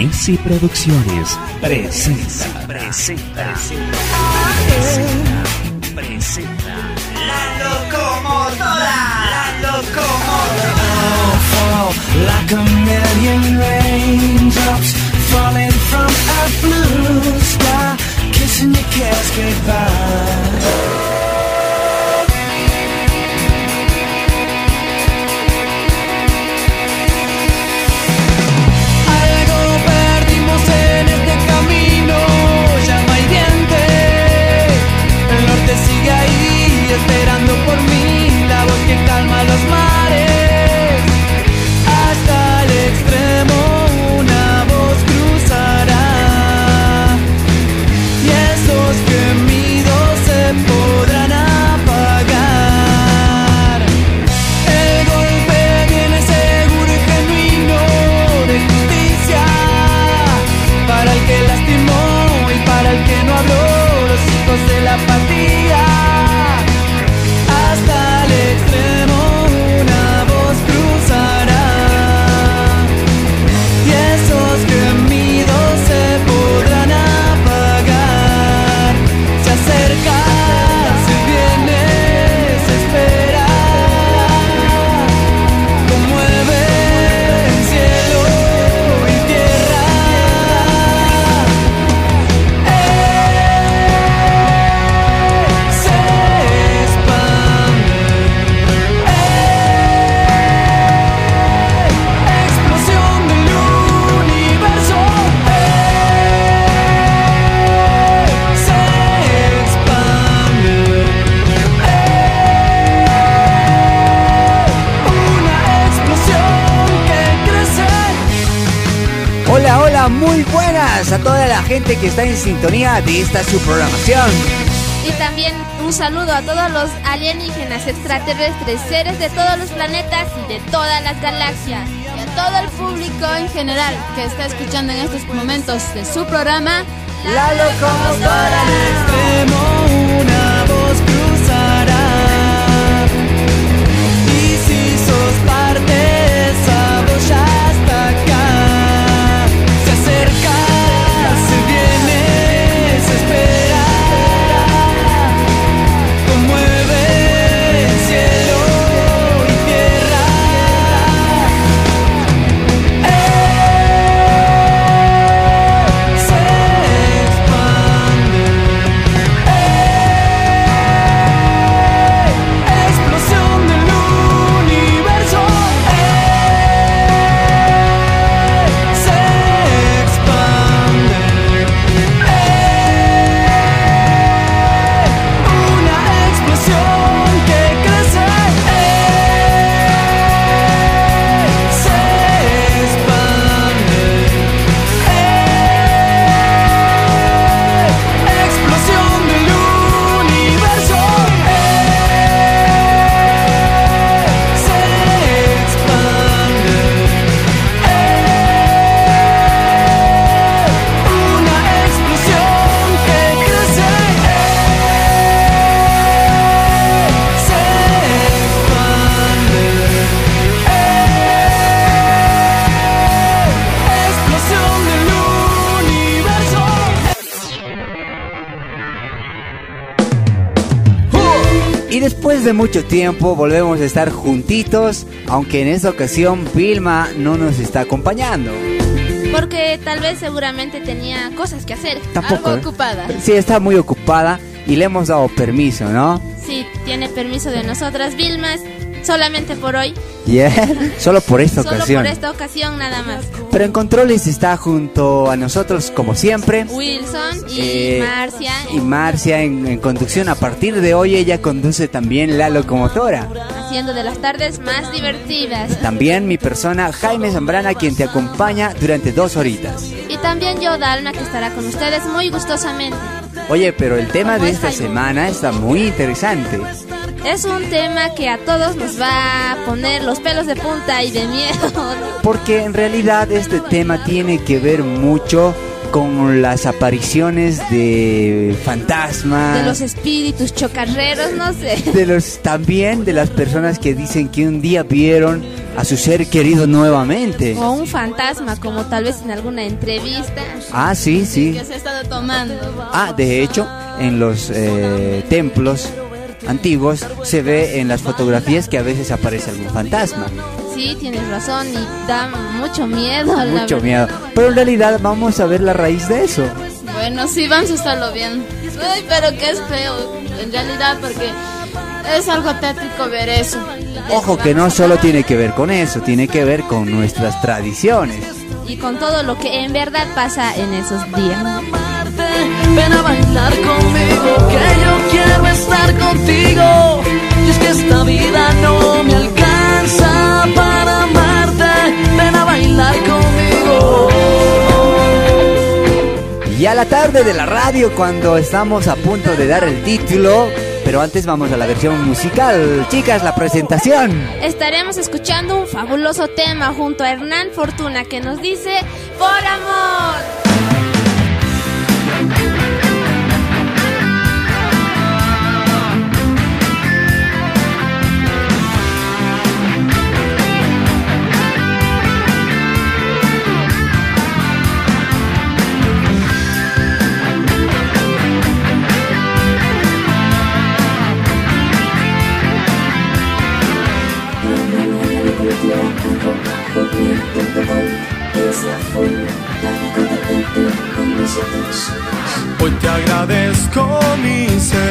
Nisi Producciones presenta, presenta, presenta, presenta, La locomotora, la locomotora. like a million raindrops falling from a blue sky, kissing your kiss goodbye. Por mí, la voz que calma los mares. Hola, hola, muy buenas a toda la gente que está en sintonía de esta su programación. Y también un saludo a todos los alienígenas extraterrestres, seres de todos los planetas y de todas las galaxias. y a todo el público en general que está escuchando en estos momentos de su programa. La locomotora. extremo una voz cruzará de mucho tiempo volvemos a estar juntitos, aunque en esta ocasión Vilma no nos está acompañando. Porque tal vez seguramente tenía cosas que hacer. Tampoco. Algo ¿eh? ocupada. Sí, está muy ocupada y le hemos dado permiso, ¿no? Sí, tiene permiso de nosotras, Vilmas. Solamente por hoy. Yeah, solo por esta Solo ocasión. por esta ocasión nada más. Pero en controles está junto a nosotros como siempre. Wilson y Eh, Marcia. Y Marcia en, en conducción. A partir de hoy ella conduce también la locomotora. Haciendo de las tardes más divertidas. También mi persona Jaime Zambrana quien te acompaña durante dos horitas. Y también yo, Dalma, que estará con ustedes muy gustosamente. Oye, pero el tema ¿Cómo de es, esta Jaime? semana está muy interesante. Es un tema que a todos nos va a poner los pelos de punta y de miedo. Porque en realidad este tema tiene que ver mucho con las apariciones de fantasmas. De los espíritus chocarreros, no sé. de los también de las personas que dicen que un día vieron a su ser querido nuevamente. O un fantasma, como tal vez en alguna entrevista Ah, sí, sí. Que se ha estado tomando. Ah, de hecho, en los eh, templos antiguos se ve en las fotografías que a veces aparece algún fantasma. Sí, tienes razón y da mucho miedo. Mucho miedo. Pero en realidad vamos a ver la raíz de eso. Bueno, sí, vamos a estarlo bien. Ay, pero que es feo, en realidad, porque es algo tétrico ver eso. Ojo que no solo tiene que ver con eso, tiene que ver con nuestras tradiciones. Y con todo lo que en verdad pasa en esos días. Ven a bailar conmigo, que yo quiero estar contigo. Y es que esta vida no me alcanza para amarte. Ven a bailar conmigo. Y a la tarde de la radio cuando estamos a punto de dar el título, pero antes vamos a la versión musical. Chicas, la presentación. Estaremos escuchando un fabuloso tema junto a Hernán Fortuna que nos dice Por amor. Hoy te agradezco, mi Señor,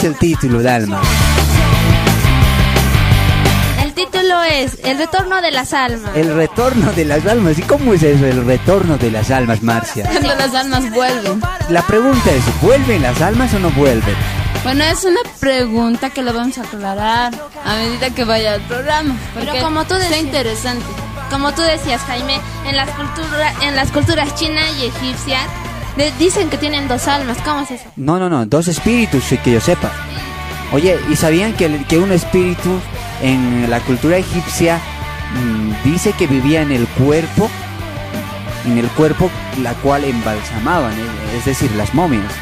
es el título, Dalma? El título es El retorno de las almas. El retorno de las almas. ¿Y cómo es eso, el retorno de las almas, Marcia? Cuando las almas vuelven. La pregunta es, ¿vuelven las almas o no vuelven? Bueno, es una pregunta que lo vamos a aclarar a medida que vaya el programa. Pero como tú decías- interesante. Como tú decías, Jaime, en las, cultura, en las culturas china y egipcia de- dicen que tienen dos almas. ¿Cómo es eso? No, no, no, dos espíritus, que yo sepa. Oye, ¿y sabían que, el- que un espíritu en la cultura egipcia mm, dice que vivía en el cuerpo, en el cuerpo la cual embalsamaban, eh, es decir, las momias?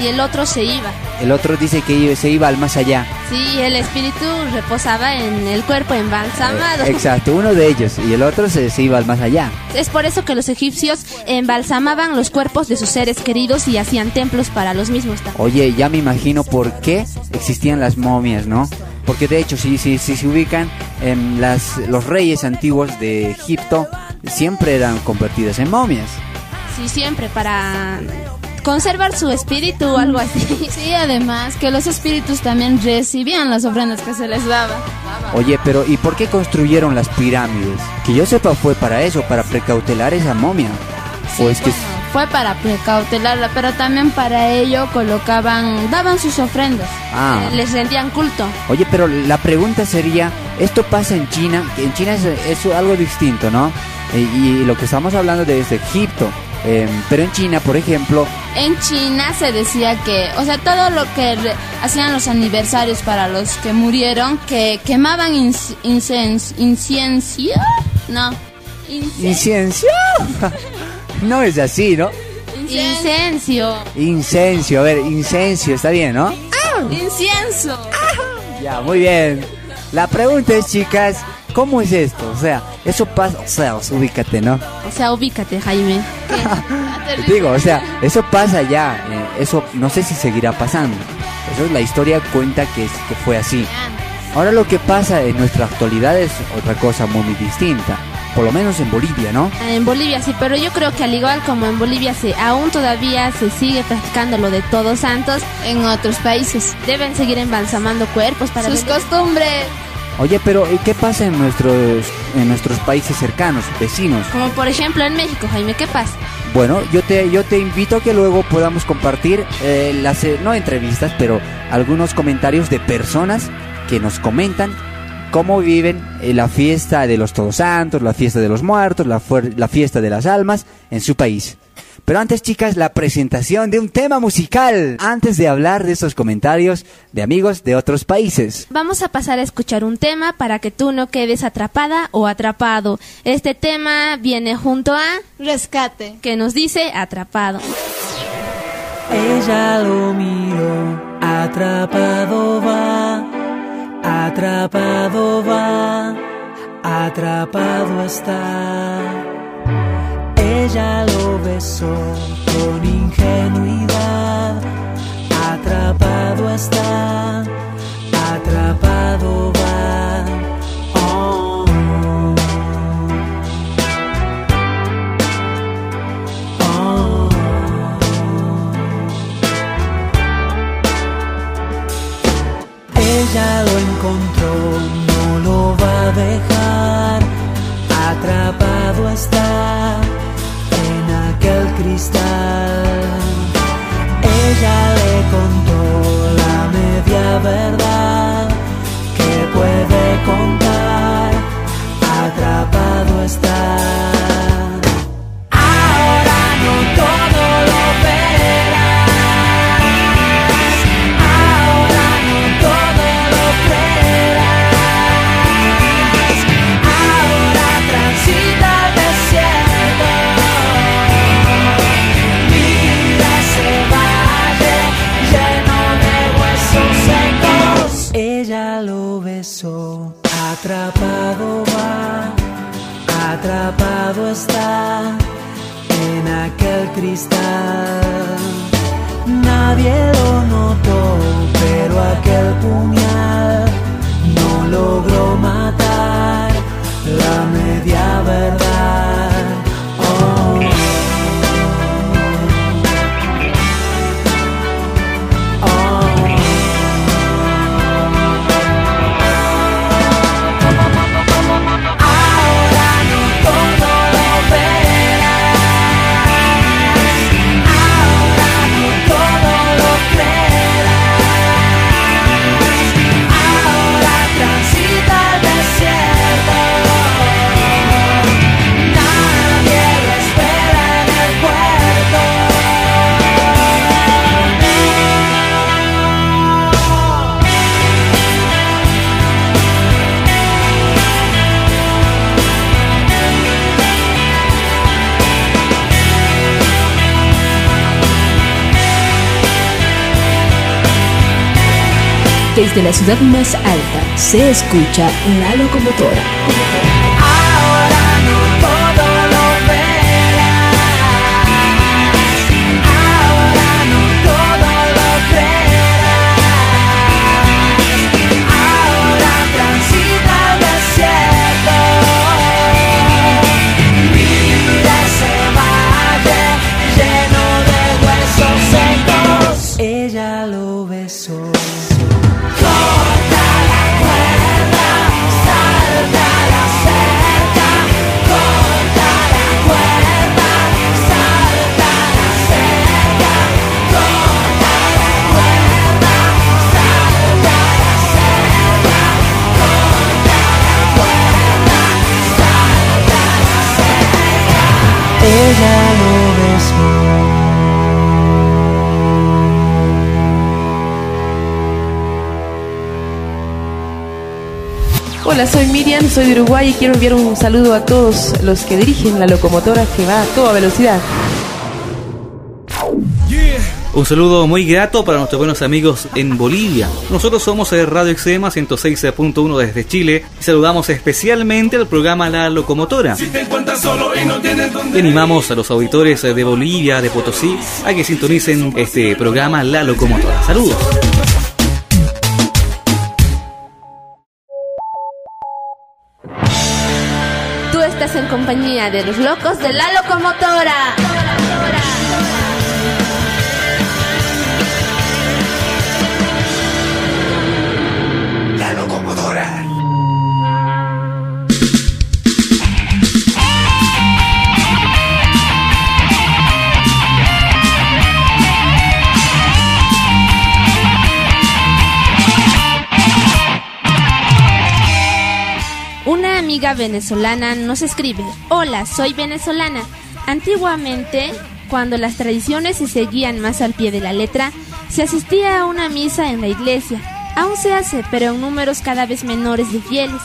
Y el otro se iba. El otro dice que se iba al más allá. Sí, el espíritu reposaba en el cuerpo embalsamado. Eh, exacto, uno de ellos, y el otro se, se iba al más allá. Es por eso que los egipcios embalsamaban los cuerpos de sus seres queridos y hacían templos para los mismos también. Oye, ya me imagino por qué existían las momias, ¿no? Porque de hecho, si, si, si se ubican, em, las, los reyes antiguos de Egipto siempre eran convertidos en momias. Sí, siempre para conservar su espíritu o algo así. Sí, además que los espíritus también recibían las ofrendas que se les daba. Oye, pero ¿y por qué construyeron las pirámides? Que yo sepa fue para eso, para precautelar esa momia. o es que... Bueno, fue para precautelarla, pero también para ello colocaban, daban sus ofrendas. Ah. Eh, Les rendían culto. Oye, pero la pregunta sería, esto pasa en China, que en China es, es algo distinto, ¿no? Eh, y lo que estamos hablando de es de Egipto. Em, pero en China, por ejemplo, En China se decía que, o sea, todo lo que hacían los aniversarios para los que murieron, que quemaban incienso, no, incienso. no es así, ¿no? Incencio. Incencio, a ver, incencio, está bien, ¿no? incienso. Ya, muy bien. La pregunta es, chicas, ¿cómo es esto? O sea, eso pasa, o sea, ubícate, ¿no? O sea, ubícate, Jaime. Digo, o sea, eso pasa ya, eh, eso no sé si seguirá pasando. Eso es la historia cuenta que, es- que fue así. Ahora lo que pasa en nuestra actualidad es otra cosa muy distinta, por lo menos en Bolivia, ¿no? En Bolivia sí, pero yo creo que al igual como en Bolivia se aún todavía se sigue practicando lo de todos santos, En otros países. deben seguir embalsamando cuerpos para Sus vender- costumbres. Oye, pero ¿y ¿qué pasa en nuestros en nuestros países cercanos, vecinos? como por ejemplo en México, Jaime, ¿qué pasa? Bueno, yo te yo te invito a que luego podamos compartir eh, las eh, no entrevistas, pero algunos comentarios de personas que nos comentan cómo viven eh, la fiesta de los Todos Santos, la fiesta de los muertos, la, la fiesta de las almas en su país. Pero antes, chicas, la presentación de un tema musical. Antes de hablar de esos comentarios de amigos de otros países. Vamos a pasar a escuchar un tema para que tú no quedes atrapada o atrapado. Este tema viene junto a Rescate. que nos dice atrapado. Ella lo miró, atrapado va, atrapado va, atrapado está. Ella lo besó con ingenuidad, atrapado está, atrapado va. Oh. Ella lo encontró, no lo va a dejar. Atrapado está aquel cristal. Ella le contó la media verdad que puede contar. Atrapado está. Ahora no Nadie notó, pero aquel puñal Desde la ciudad más alta se escucha la locomotora. Soy de Uruguay y quiero enviar un saludo a todos los que dirigen la locomotora que va a toda velocidad. Un saludo muy grato para nuestros buenos amigos en Bolivia. Nosotros somos de Radio Extrema 106.1 desde Chile y saludamos especialmente al programa La Locomotora. Y animamos a los auditores de Bolivia, de Potosí, a que sintonicen este programa La Locomotora. Saludos. Compañía de los locos de la locomotora. Amiga venezolana nos escribe, hola, soy venezolana. Antiguamente, cuando las tradiciones se seguían más al pie de la letra, se asistía a una misa en la iglesia. Aún se hace, pero en números cada vez menores de fieles.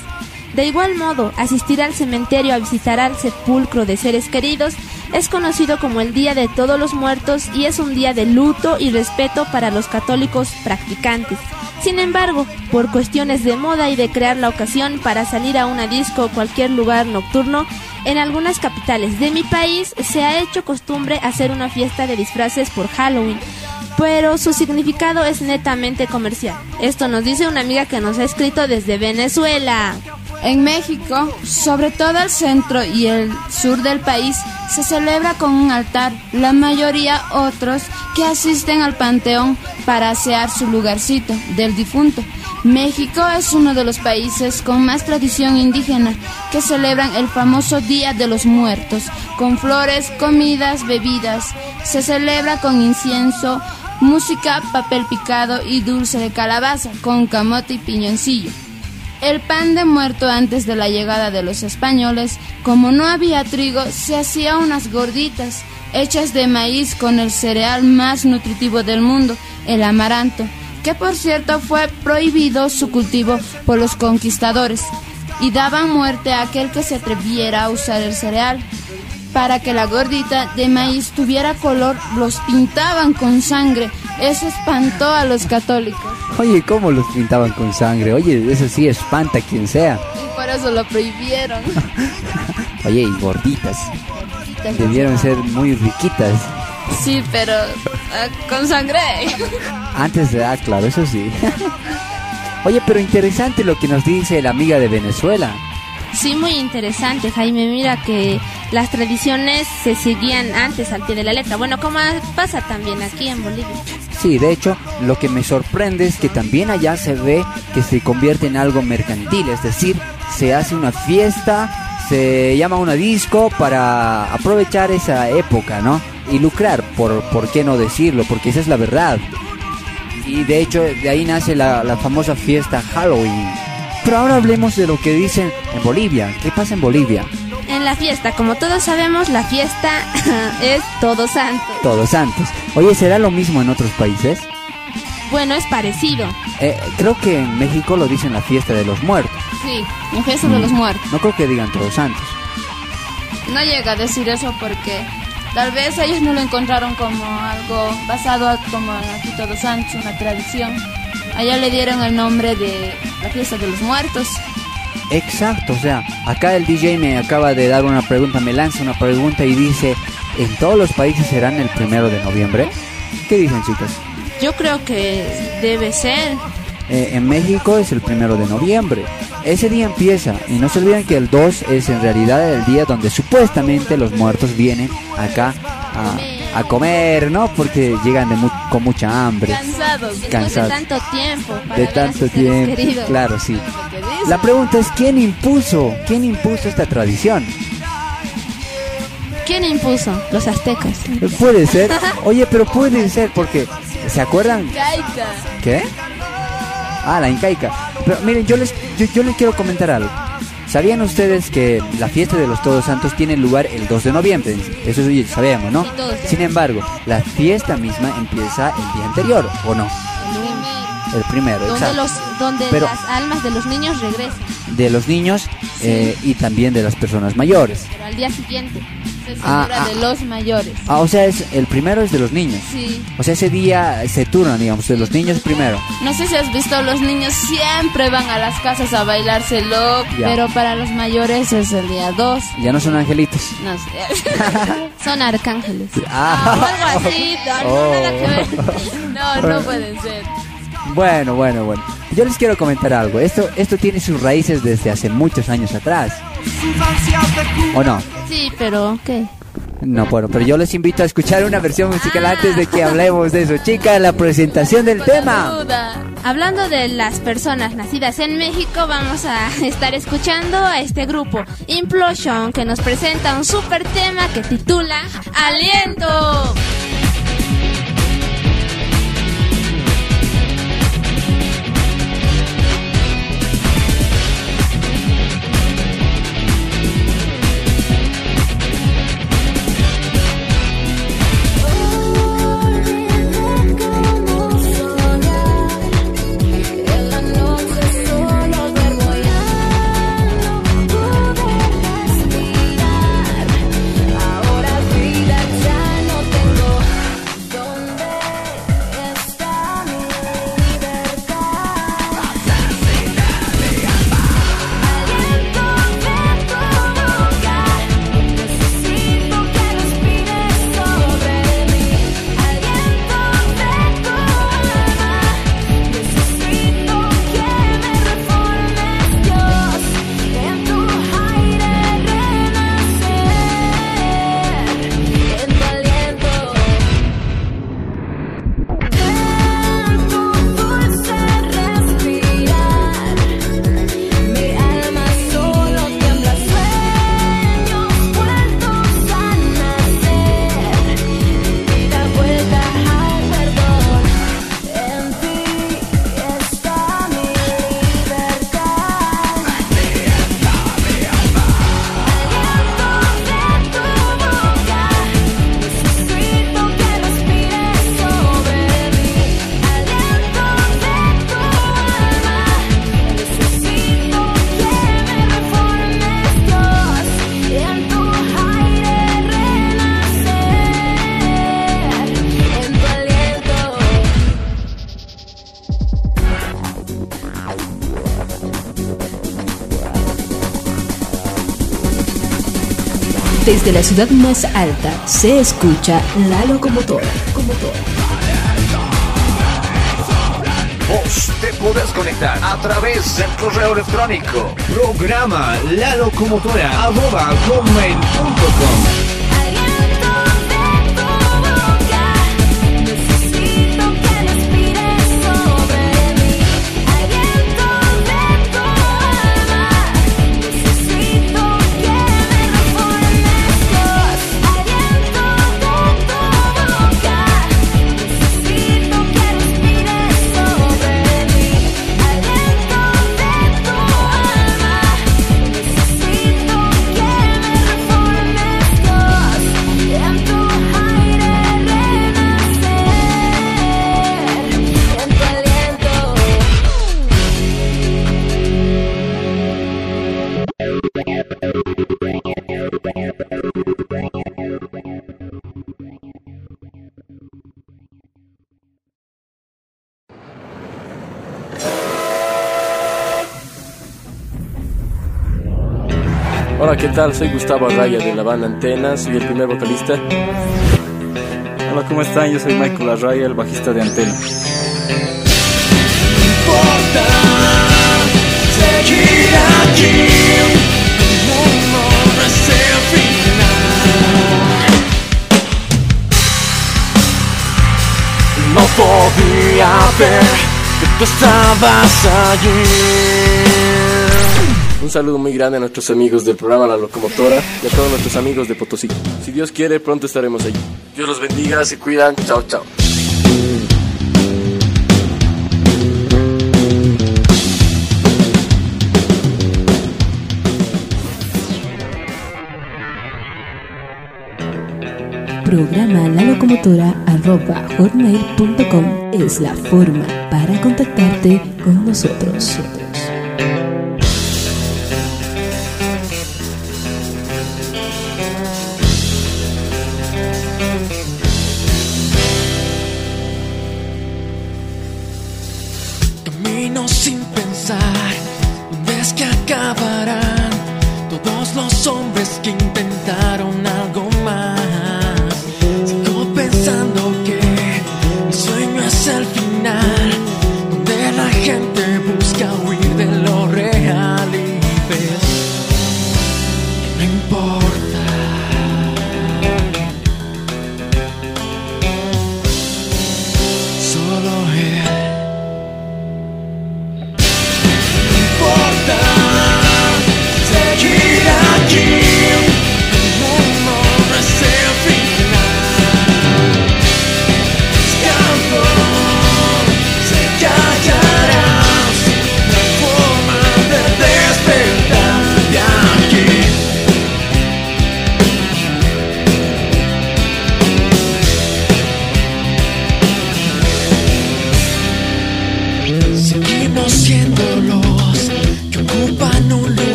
De igual modo, asistir al cementerio a visitar al sepulcro de seres queridos es conocido como el Día de Todos los Muertos y es un día de luto y respeto para los católicos practicantes. Sin embargo, por cuestiones de moda y de crear la ocasión para salir a una disco o cualquier lugar nocturno, en algunas capitales de mi país se ha hecho costumbre hacer una fiesta de disfraces por Halloween, pero su significado es netamente comercial. Esto nos dice una amiga que nos ha escrito desde Venezuela. En México, sobre todo el centro y el sur del país, se celebra con un altar, la mayoría otros que asisten al panteón para asear su lugarcito del difunto. México es uno de los países con más tradición indígena que celebran el famoso Día de los Muertos, con flores, comidas, bebidas. Se celebra con incienso, música, papel picado y dulce de calabaza, con camote y piñoncillo. El pan de muerto antes de la llegada de los españoles, como no había trigo, se hacía unas gorditas hechas de maíz con el cereal más nutritivo del mundo, el amaranto, que por cierto fue prohibido su cultivo por los conquistadores, y daban muerte a aquel que se atreviera a usar el cereal. Para que la gordita de maíz tuviera color, los pintaban con sangre Eso espantó a los católicos. Oye, ¿cómo los pintaban con sangre? Oye, eso sí espanta a quien sea. Y por eso lo prohibieron. Oye, y gorditas. Debieron ser muy riquitas. Sí, pero ah, con sangre. Antes de, ah, claro, eso sí. Oye, pero interesante lo que nos dice la amiga de Venezuela. Sí, muy interesante, Jaime. Mira que las tradiciones se seguían antes al pie de la letra. Bueno, como pasa también aquí en Bolivia. Sí, de hecho, lo que me sorprende es que también allá se ve que se convierte en algo mercantil, es decir, se hace una fiesta, se llama una disco para aprovechar esa época, ¿no? Y lucrar, por, por qué no decirlo, porque esa es la verdad. Y de hecho, de ahí nace la, la famosa fiesta Halloween. Pero ahora hablemos de lo que dicen en Bolivia. ¿Qué pasa en Bolivia? En la fiesta, como todos sabemos, la fiesta es Todos Santos. Todos Santos. Oye, ¿será lo mismo en otros países? Bueno, es parecido. Eh, creo que en México lo dicen la fiesta de los muertos. Sí, la fiesta de los muertos. No creo que digan Todos Santos. No llega a decir eso porque tal vez ellos no lo encontraron como algo basado a- como aquí Todos Santos, una tradición. Allá le dieron el nombre de la fiesta de los muertos. Exacto, o sea, acá el DJ me acaba de dar una pregunta, me lanza una pregunta y dice, ¿en todos los países serán el primero de noviembre? ¿Qué dicen chicas? Yo creo que debe ser. Eh, en México es el primero de noviembre. Ese día empieza y no se olviden que el 2 es en realidad el día donde supuestamente los muertos vienen acá a, a comer, ¿no? Porque llegan de mu- con mucha hambre. Cansados. Cansados. de tanto tiempo. para De tanto tiempo, queridos. claro, sí. La pregunta es quién impuso, quién impuso esta tradición. ¿Quién impuso? Los aztecas. Puede ser. Oye, pero puede ser porque ¿se acuerdan Caica. qué? Ah, la incaica. Pero miren, yo les yo, yo les quiero comentar algo. ¿Sabían ustedes que la fiesta de los Todos Santos tiene lugar el 2 de noviembre? Eso sí sabemos, ¿no? Sin embargo, la fiesta misma empieza el día anterior, ¿o no? El primero, Donde, exacto. los, donde Pero- las almas de los niños regresan. De los niños eh, y también de las personas mayores. Pero al día siguiente. Se Ah, ah. de los mayores. Ah, o sea, es el primero es de los niños. Sí. O sea, ese día se turnan, digamos, de los niños primero. No sé si has visto, los niños siempre van a las casas a bailárselo, Ya. pero para los mayores es el día 2. Ya no son angelitos. No sé. Son arcángeles. Ah, O algo así, no, no, Oh. nada que ver. No, no pueden ser. Bueno, bueno, bueno. Yo les quiero comentar algo. Esto, esto tiene sus raíces desde hace muchos años atrás. ¿O no? Sí, pero ¿qué? No, bueno, pero yo les invito a escuchar una versión musical antes de que hablemos de eso. Chicas, la presentación del tema. Duda. Hablando de las personas nacidas en México, vamos a estar escuchando a este grupo Implosion que nos presenta un super tema que titula Aliento. Desde la ciudad más alta se escucha la locomotora. Vos te podés conectar a través del correo electrónico. Programa la locomotora ¿qué tal? Soy Gustavo Arraya de la banda Antena, soy el primer vocalista. Hola, ¿cómo están? Yo soy Michael Arraya, el bajista de Antena. Seguir aquí, el mundo no es el final. No podía ver que tú estabas allí. Un saludo muy grande a nuestros amigos del programa La Locomotora y a todos nuestros amigos de Potosí. Si Dios quiere, pronto estaremos allí. Dios los bendiga, se cuidan. Chao, chao. Programa la locomotora arroba hotmail.com es la forma para contactarte con nosotros.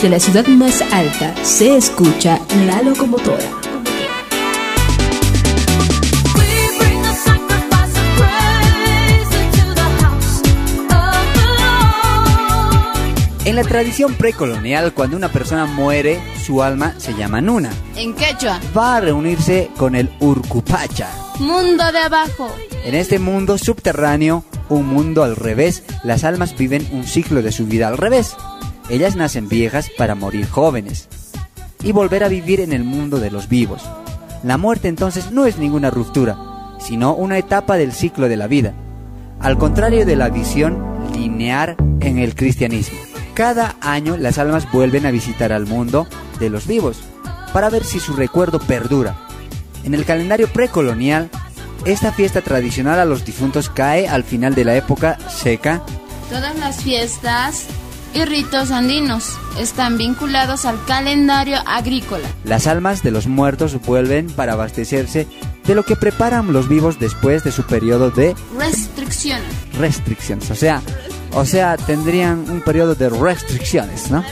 Desde la ciudad más alta se escucha la locomotora. En la tradición precolonial, cuando una persona muere, su alma se llama Nuna. En quechua, Va a reunirse con el Urcupacha. mundo de abajo. En este mundo subterráneo, un mundo al revés, las almas viven un ciclo de su vida al revés. Ellas nacen viejas para morir jóvenes y volver a vivir en el mundo de los vivos. La muerte entonces no es ninguna ruptura, sino una etapa del ciclo de la vida, al contrario de la visión lineal en el cristianismo. Cada año las almas vuelven a visitar al mundo de los vivos para ver si su recuerdo perdura. En el calendario precolonial, esta fiesta tradicional a los difuntos cae al final de la época seca Todas las fiestas y ritos andinos están vinculados al calendario agrícola. Las almas de los muertos vuelven para abastecerse de lo que preparan los vivos después de su periodo de Restricciones. restricciones. O sea, o sea, tendrían un periodo de restricciones, ¿no?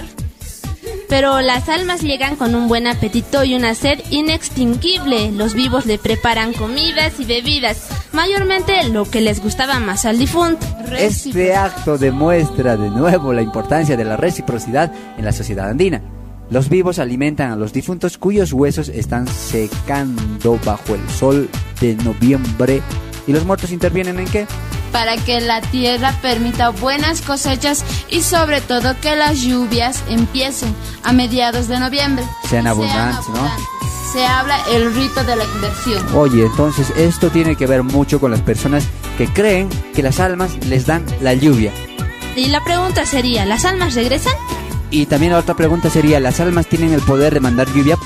Pero las almas llegan con un buen apetito y una sed inextinguible. Los vivos le preparan comidas y bebidas, mayormente lo que les gustaba más al difunto. Este acto demuestra de nuevo la importancia de la reciprocidad en la sociedad andina. Los vivos alimentan a los difuntos cuyos huesos están secando bajo el sol de noviembre. ¿Y los muertos intervienen en qué? para que la tierra permita buenas cosechas y sobre todo que las lluvias empiecen a mediados de noviembre. Sean abundantes, ¿no? Se habla el rito de la inversión. Oye, entonces esto tiene que ver mucho con las personas que creen que las almas les dan la lluvia. Y la pregunta sería, ¿las almas regresan? Y también la otra pregunta sería, ¿las almas tienen el poder de mandar lluvia?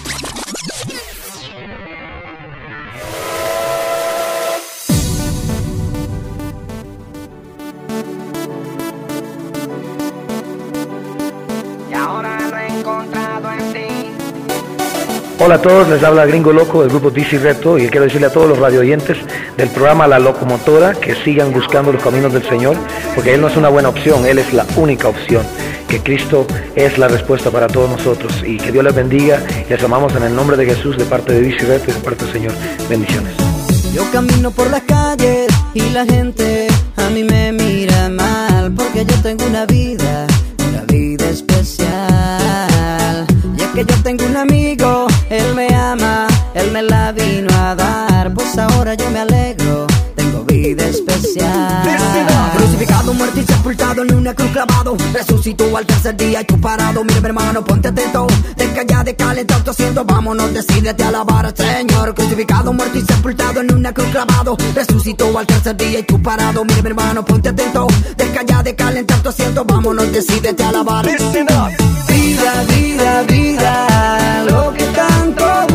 Hola a todos, les habla Gringo Loco del grupo DC Reto y quiero decirle a todos los radio oyentes del programa La Locomotora que sigan buscando los caminos del Señor porque Él no es una buena opción, Él es la única opción, que Cristo es la respuesta para todos nosotros y que Dios les bendiga les amamos en el nombre de Jesús de parte de DC Reto y de parte del Señor. Bendiciones. Yo camino por las calles y la gente a mí me mira mal porque yo tengo una vida, una vida especial. Que yo tengo un amigo, él me ama, él me la vino a dar, pues ahora yo me alegro, vida especial. Crucificado, muerto y sepultado en una cruz clavado, resucitó al tercer día y tú parado, mira mi hermano, ponte atento, deja ya de calentar tu asiento, vámonos, decídete a alabar al Señor. Crucificado, muerto y sepultado en una cruz clavado, resucitó al tercer día y tú parado, mira mi hermano, ponte atento, deja ya de calentar tu asiento, vámonos, decídete a alabar. Vida, vida, vida, lo que tanto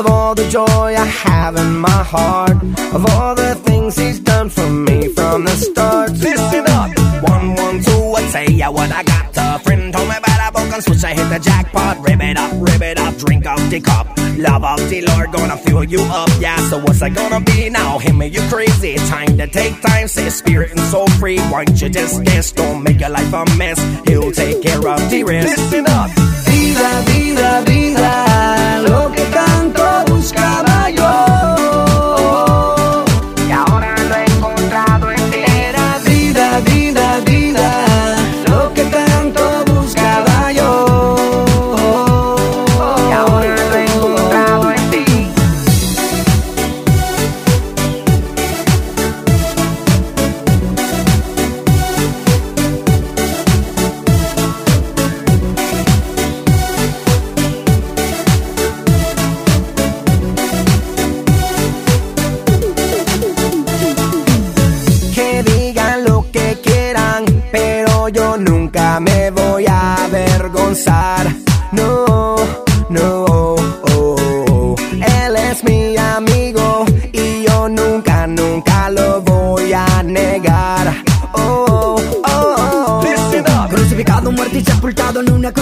of all the joy I have in my heart. Of all the things he's done for me from the start. Listen up! One, one, two, I say ya what I got. A friend told me about a book and switch, I hit the jackpot. Rip it up, rip it up, drink up the cup. Love of the Lord gonna fill you up, yeah. So what's it gonna be now? Him you crazy. Time to take time, say spirit and soul free. Why don't you just dance? Don't make your life a mess. He'll take care of the rest. Listen up. Vida, vida, vida, lo que tanto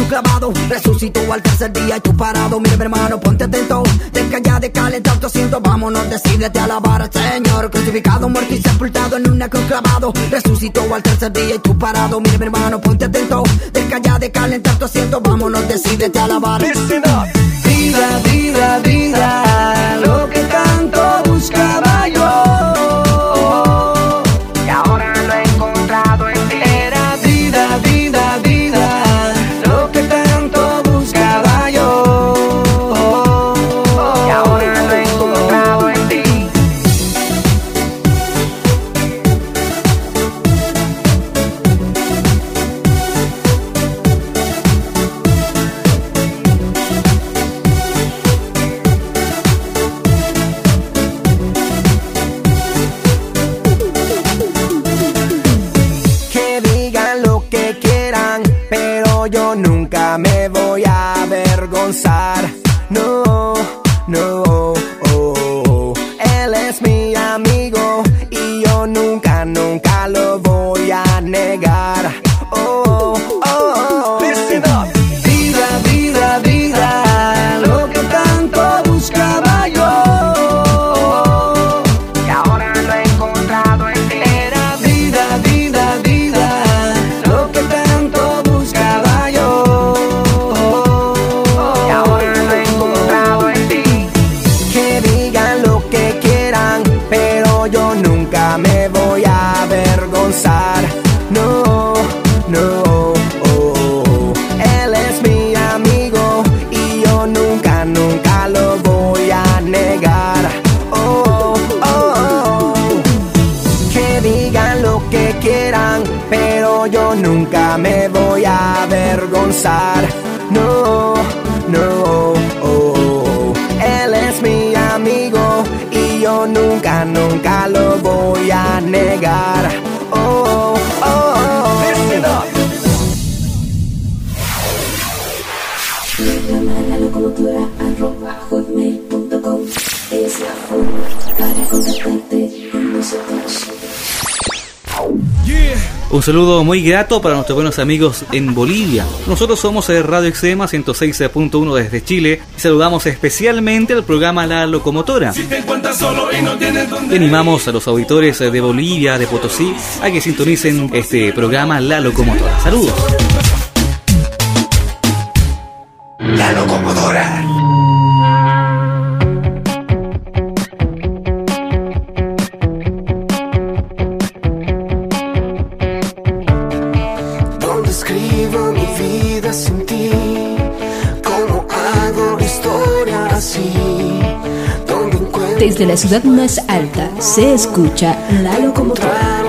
clavado Resucitó al tercer día y tú parado. Mira mi hermano, ponte atento. Deja ya de calentar tu asiento Vámonos, decídete a alabar al Señor. Crucificado, muerto y sepultado en una cruz clavado. Resucitó al tercer día y tú parado. Mira mi hermano, ponte atento. Deja ya de calentar tu asiento Vámonos, decídete a alabar Vida, vida, vida, Un saludo muy grato para nuestros buenos amigos en Bolivia. Nosotros somos Radio Extrema 106.1 desde Chile y saludamos especialmente al programa La Locomotora. Y animamos a los auditores de Bolivia, de Potosí, a que sintonicen este programa La Locomotora. Saludos. Desde la ciudad más alta se escucha la locomotora.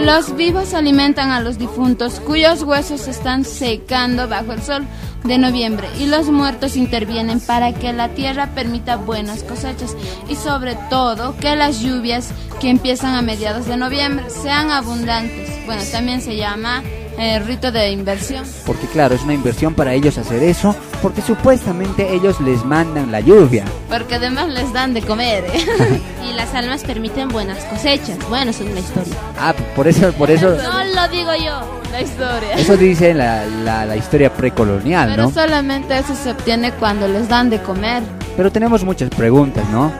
Los vivos alimentan a los difuntos cuyos huesos están secando bajo el sol de noviembre y los muertos intervienen para que la tierra permita buenas cosechas y sobre todo que las lluvias que empiezan a mediados de noviembre sean abundantes. Bueno, también se llama eh, rito de inversión. Porque claro, es una inversión para ellos hacer eso, porque supuestamente ellos les mandan la lluvia. Porque además les dan de comer. ¿eh? Y las almas permiten buenas cosechas. Bueno, eso es la historia. Ah, por eso, por eso, No lo digo yo, la historia. eso dice la, la, la historia precolonial, Pero ¿no? solamente eso se obtiene cuando les dan de comer. Pero tenemos muchas preguntas, ¿no?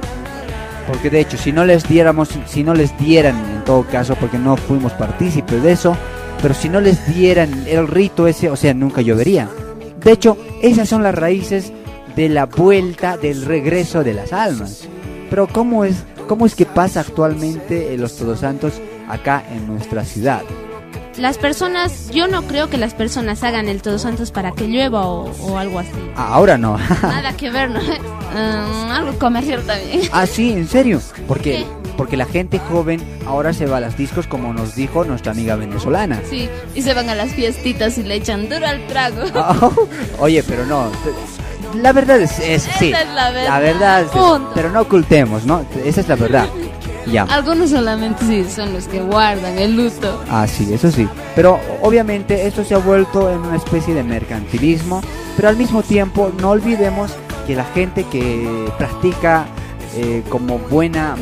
Porque de hecho, si no les diéramos, si no les dieran, en todo caso, porque no fuimos partícipes de eso, pero si no les dieran el rito ese, o sea, nunca llovería. De hecho, esas son las raíces de la vuelta, del regreso de las almas. Pero ¿cómo es, cómo es que pasa actualmente en los Todos Santos acá en nuestra ciudad? Las personas, yo no creo que las personas hagan el Todos Santos para que llueva o, o algo así. Ah, ahora no. Nada que ver, ¿no? Mm, algo comercial también. ah, sí, en serio. Porque, porque la gente joven ahora se va a las discos como nos dijo nuestra amiga venezolana. Sí, y se van a las fiestitas y le echan duro al trago. Ah, Oye, pero no. La verdad es, es sí. es la verdad. La verdad, es- Punto. pero no ocultemos, ¿no? Esa es la verdad. Ya. Algunos solamente sí son los que guardan el luto. Ah, sí, eso sí. Pero obviamente esto se ha vuelto en una especie de mercantilismo, pero al mismo tiempo no olvidemos que la gente que practica eh, como buena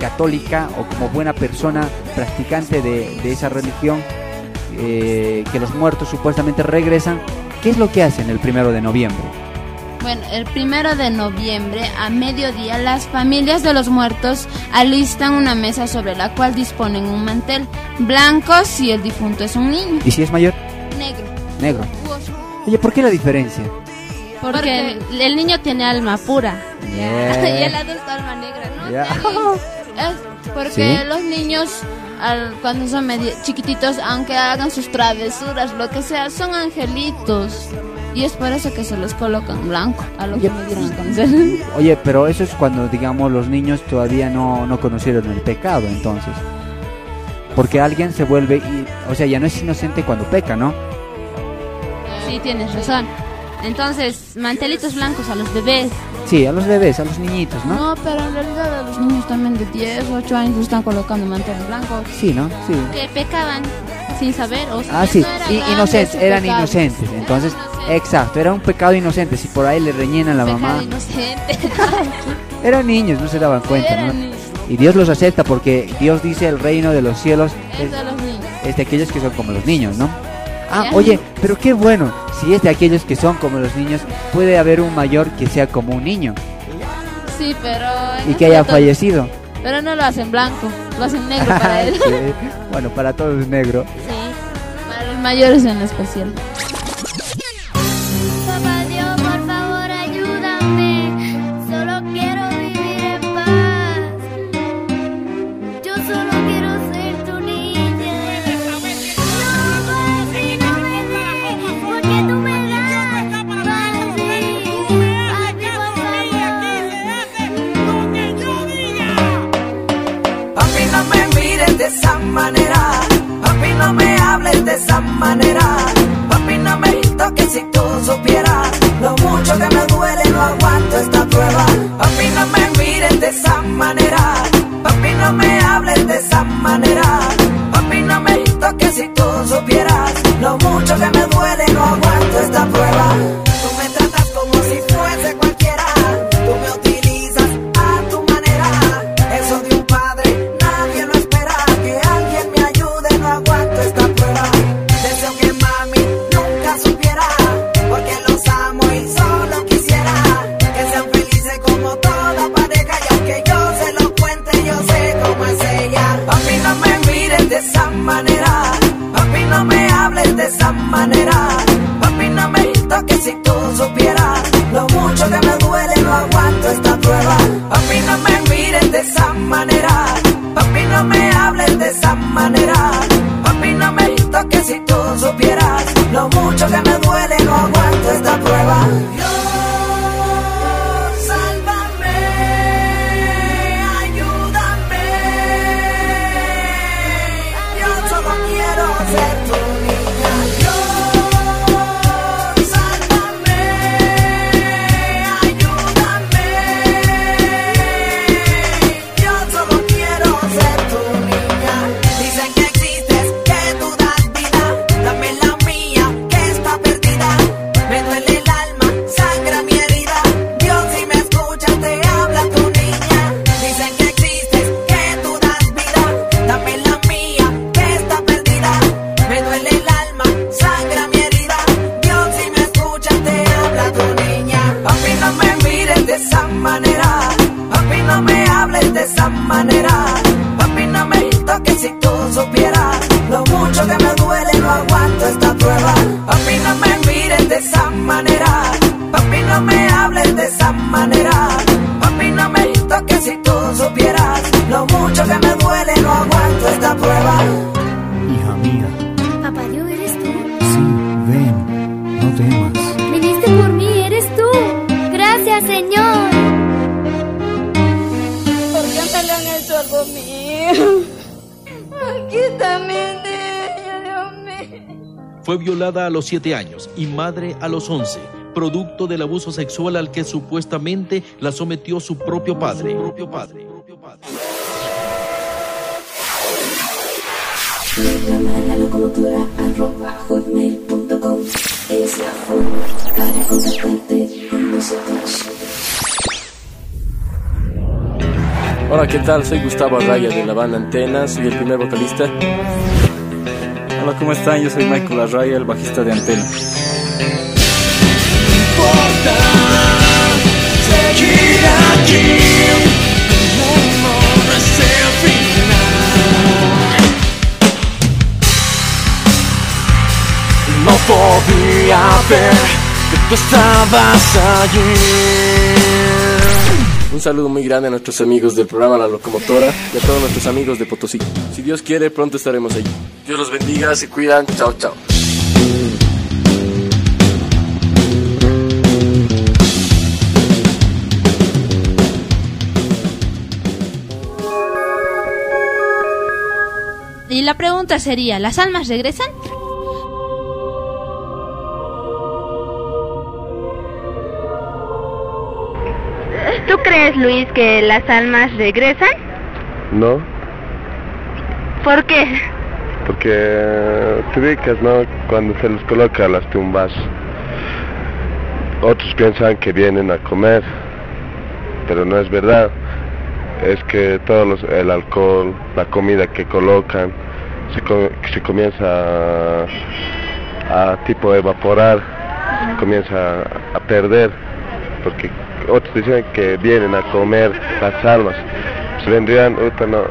católica o como buena persona practicante de, de esa religión, eh, que los muertos supuestamente regresan, ¿qué es lo que hacen el primero de noviembre? Bueno, el primero de noviembre a mediodía las familias de los muertos alistan una mesa sobre la cual disponen un mantel blanco si el difunto es un niño, ¿Y si es mayor? negro. Negro. Oye, ¿por qué la diferencia? Porque el, el niño tiene alma pura. Yeah. y el adulto alma negra, ¿no? Es porque Sí. los niños al- cuando son medio chiquititos, aunque hagan sus travesuras, lo que sea, son angelitos. Y es por eso que se los colocan blanco, a lo que me dieron a conocer. Oye, pero eso es cuando, digamos, los niños todavía no, no conocieron el pecado, entonces. Porque alguien se vuelve, y, o sea, ya no es inocente cuando peca, ¿no? Sí, tienes razón. Entonces, mantelitos blancos a los bebés. Sí, a los bebés, a los niñitos, ¿no? No, pero en realidad a los niños también de 10, 8 años los están colocando manteles blancos. Sí, ¿no? Sí. Que pecaban sin saber. O Ah, sí, era y- grande inocentes, eran pecado. inocentes. Entonces, exacto, era un pecado inocente. Si por ahí le reñían a la mamá, Pecado inocente. eran niños, no se daban cuenta, eran ¿no? niños. Y Dios los acepta porque Dios dice el reino de los cielos Es de los niños. es de aquellos que son como los niños, ¿no? Ah, Ya. oye, pero qué bueno, si es de aquellos que son como los niños, puede haber un mayor que sea como un niño Sí, pero... y que haya este fallecido. Pero no lo hacen blanco, lo hacen negro para él. Sí, Bueno, para todos es negro. Para los mayores en especial. los 7 años y madre a los 11, producto del abuso sexual al que supuestamente la sometió su propio padre. Propio padre. Hola, ¿qué tal? Soy Gustavo Arraya de la banda Antenas, soy el primer vocalista Hola, ¿cómo están? Yo soy Michael Arraya, el bajista de Antena. No podía ver que tú estabas allí Un saludo muy grande a nuestros amigos del programa La Locomotora y a todos nuestros amigos de Potosí. Si Dios quiere, pronto estaremos allí. Dios los bendiga, se cuidan. Chao, chao. Y la pregunta sería, ¿las almas regresan? ¿Tú crees, Luis, que las almas regresan? No, ¿Por qué? porque te ubicas, ¿no? Cuando se les coloca a las tumbas, otros piensan que vienen a comer, pero no es verdad. Es que todo los- el alcohol, la comida que colocan, se, se comienza a, a tipo evaporar, se comienza a perder, porque otros dicen que vienen a comer las almas. Se vendrían, ahorita no,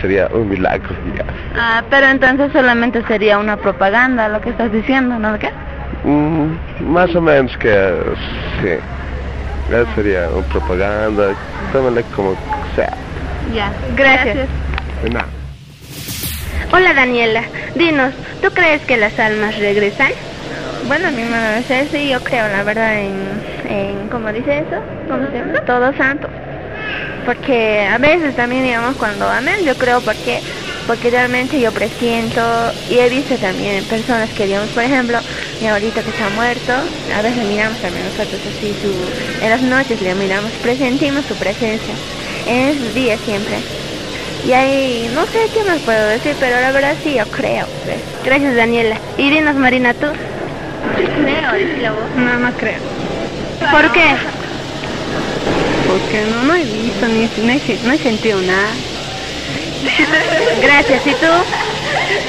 sería un milagro. ya. Ah, pero entonces solamente sería una propaganda lo que estás diciendo, ¿no? ¿Qué? Mm, más o menos que sí. Eso sería una propaganda, tómale como sea. Ya, gracias. De nada. Hola Daniela, dinos, ¿tú crees que las almas regresan? Bueno, mi mamá sé, sí, yo creo, la verdad, en, en ¿cómo dice eso? ¿Cómo se llama? Todos santos. Porque a veces también, digamos, cuando amen, yo creo porque porque realmente yo presiento y he visto también personas que, digamos, por ejemplo, mi abuelito que ha muerto, a veces miramos también nosotros así, su, en las noches le miramos, presentimos su presencia, en esos días siempre. Y ahí, no sé qué más puedo decir, pero la verdad sí, yo creo. pues. Gracias, Daniela. Y dinos, Marina, tú. Creo. No, no creo. ¿Por qué? Porque no, no he visto, ni, no, he, no he sentido nada. Gracias, ¿y tú?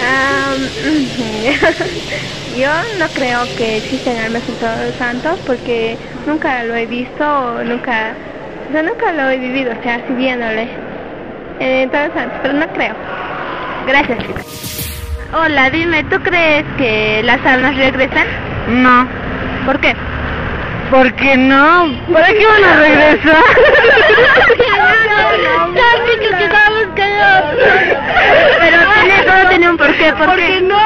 yo no creo que existen almas en todos los santos porque nunca lo he visto, nunca, o sea, nunca lo he vivido, o sea, así viéndole en todos los santos, pero no creo. Gracias. Hola, dime, ¿tú crees que las almas regresan? No. ¿Por qué? Porque no. ¿Para qué van a regresar? Pero tiene, todo tiene un porqué. ¿Por qué no?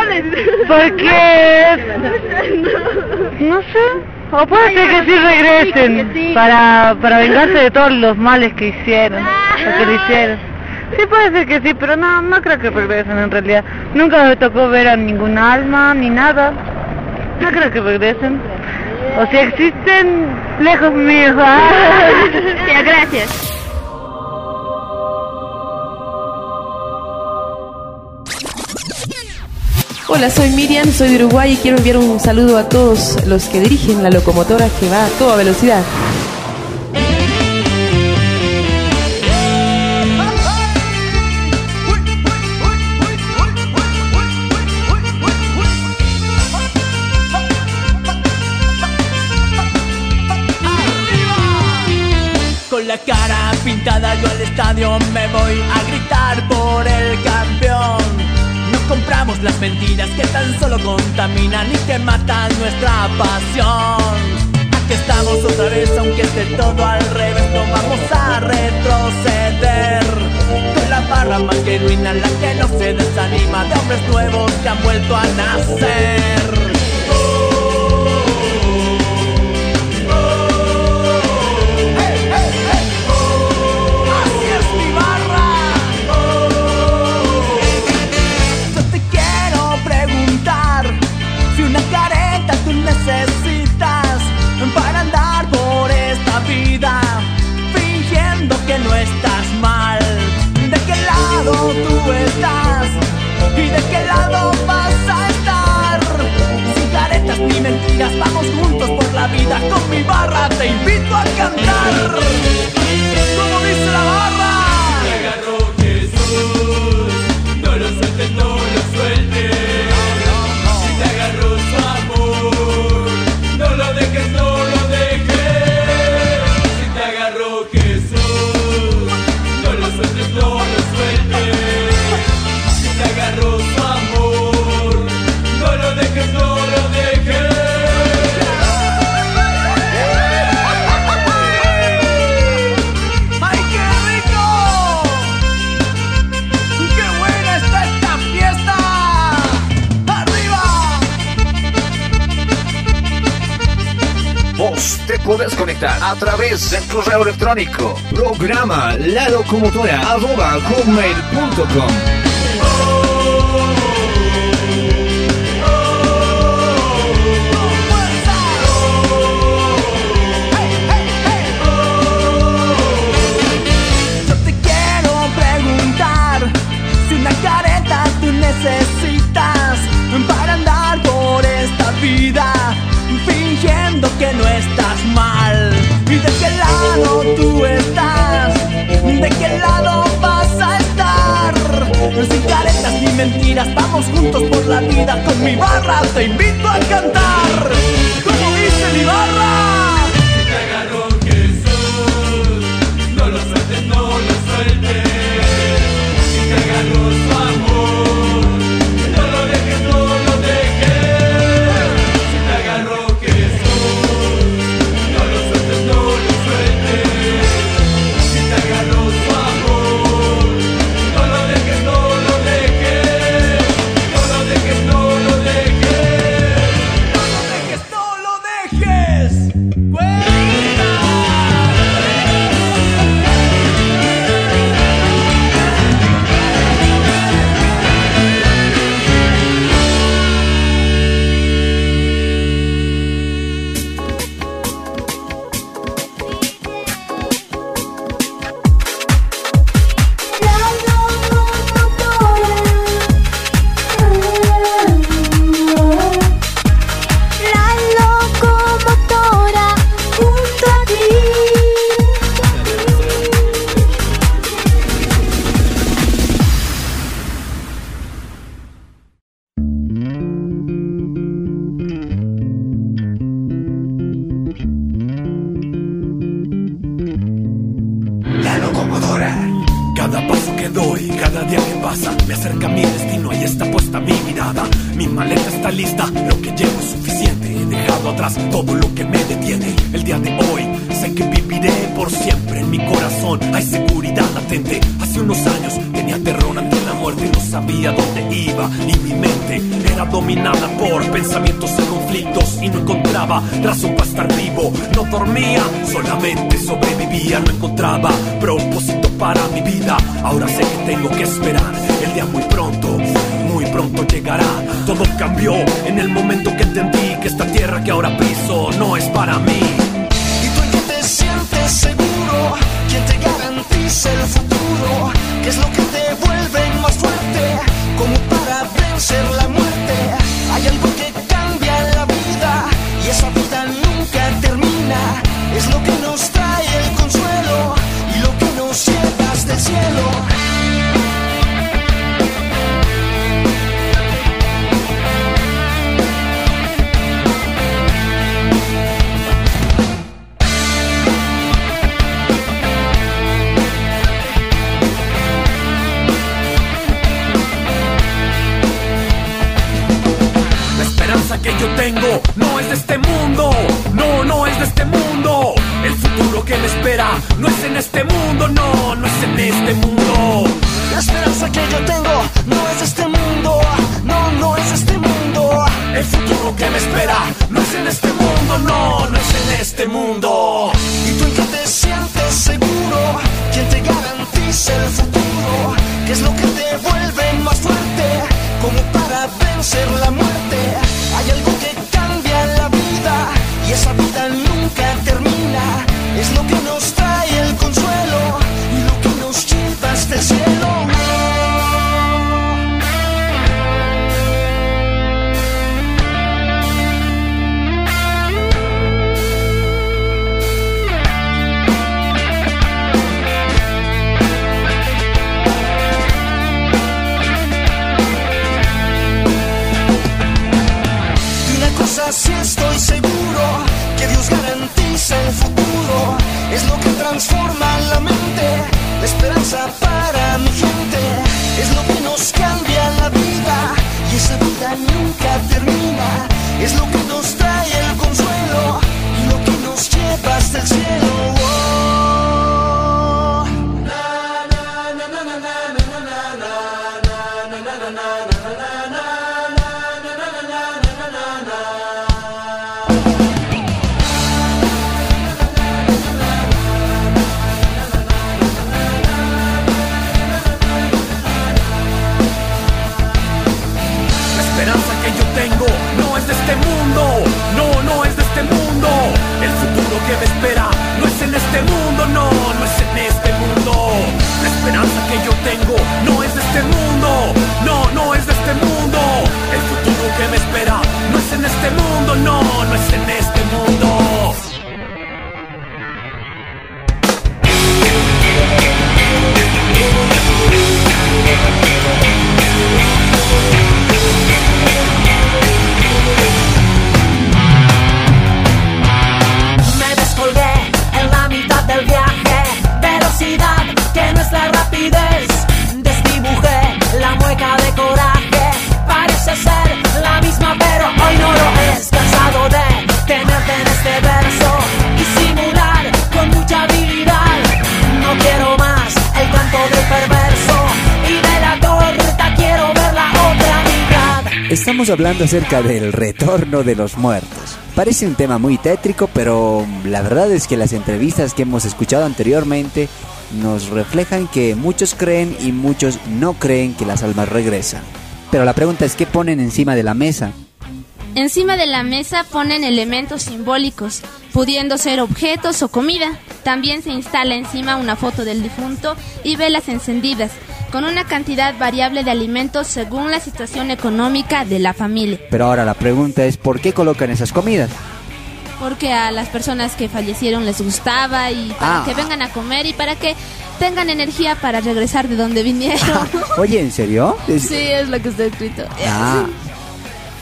Porque... No sé. O puede ser que sí regresen para, para vengarse de todos los males que hicieron, lo que le hicieron. Sí puede ser que sí, pero no, no creo que regresen en realidad. Nunca me tocó ver a ningún alma ni nada. No creo que regresen. O si existen, lejos mío. Ya, gracias. Hola, soy Miriam, soy de Uruguay y quiero enviar un saludo a todos los que dirigen la locomotora que va a toda velocidad. Las mentiras que tan solo contaminan y que matan nuestra pasión. Aquí estamos otra vez, aunque esté todo al revés, no vamos a retroceder. Con la barra más genuina, la que no se desanima, de hombres nuevos que han vuelto a nacer. y de qué lado vas a estar. Sin caretas ni mentiras, vamos juntos por la vida. Con mi barra te invito a cantar. Como dice la barra. podés conectar a través del correo electrónico. Programa la locomotora arroba, No es ni caretas ni mentiras, vamos juntos por la vida. Con mi barra te invito a cantar. ¿Cómo dice mi barra? Where? Nunca termina. Es lo que nos trae el consuelo lo que nos lleva hasta el cielo. Oh. Estamos hablando acerca del retorno de los muertos. Parece un tema muy tétrico, pero la verdad es que las entrevistas que hemos escuchado anteriormente nos reflejan que muchos creen y muchos no creen que las almas regresan. Pero la pregunta es qué ponen encima de la mesa. Encima de la mesa ponen elementos simbólicos, pudiendo ser objetos o comida. También se instala encima una foto del difunto y velas encendidas, con una cantidad variable de alimentos según la situación económica de la familia. Pero ahora la pregunta es ¿por qué colocan esas comidas? Porque a las personas que fallecieron les gustaba y para Ah. que vengan a comer y para que tengan energía para regresar de donde vinieron. Oye, ¿en serio? Sí, es lo que está escrito. Ah,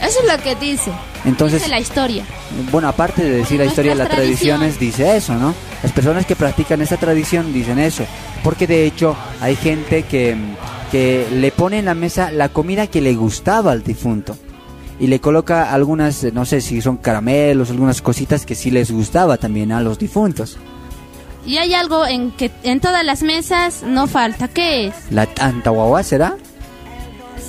Eso es lo que dice. Entonces- Dice la historia. bueno, aparte de decir la historia, las Nuestras tradiciones dice eso, ¿no? Las personas que practican esa tradición dicen eso. Porque de hecho hay gente que, que le pone en la mesa la comida que le gustaba al difunto. Y le coloca algunas, no sé si son caramelos, algunas cositas que sí les gustaba también a los difuntos. Y hay algo en que en todas las mesas no falta. ¿Qué es? La tanta guagua será.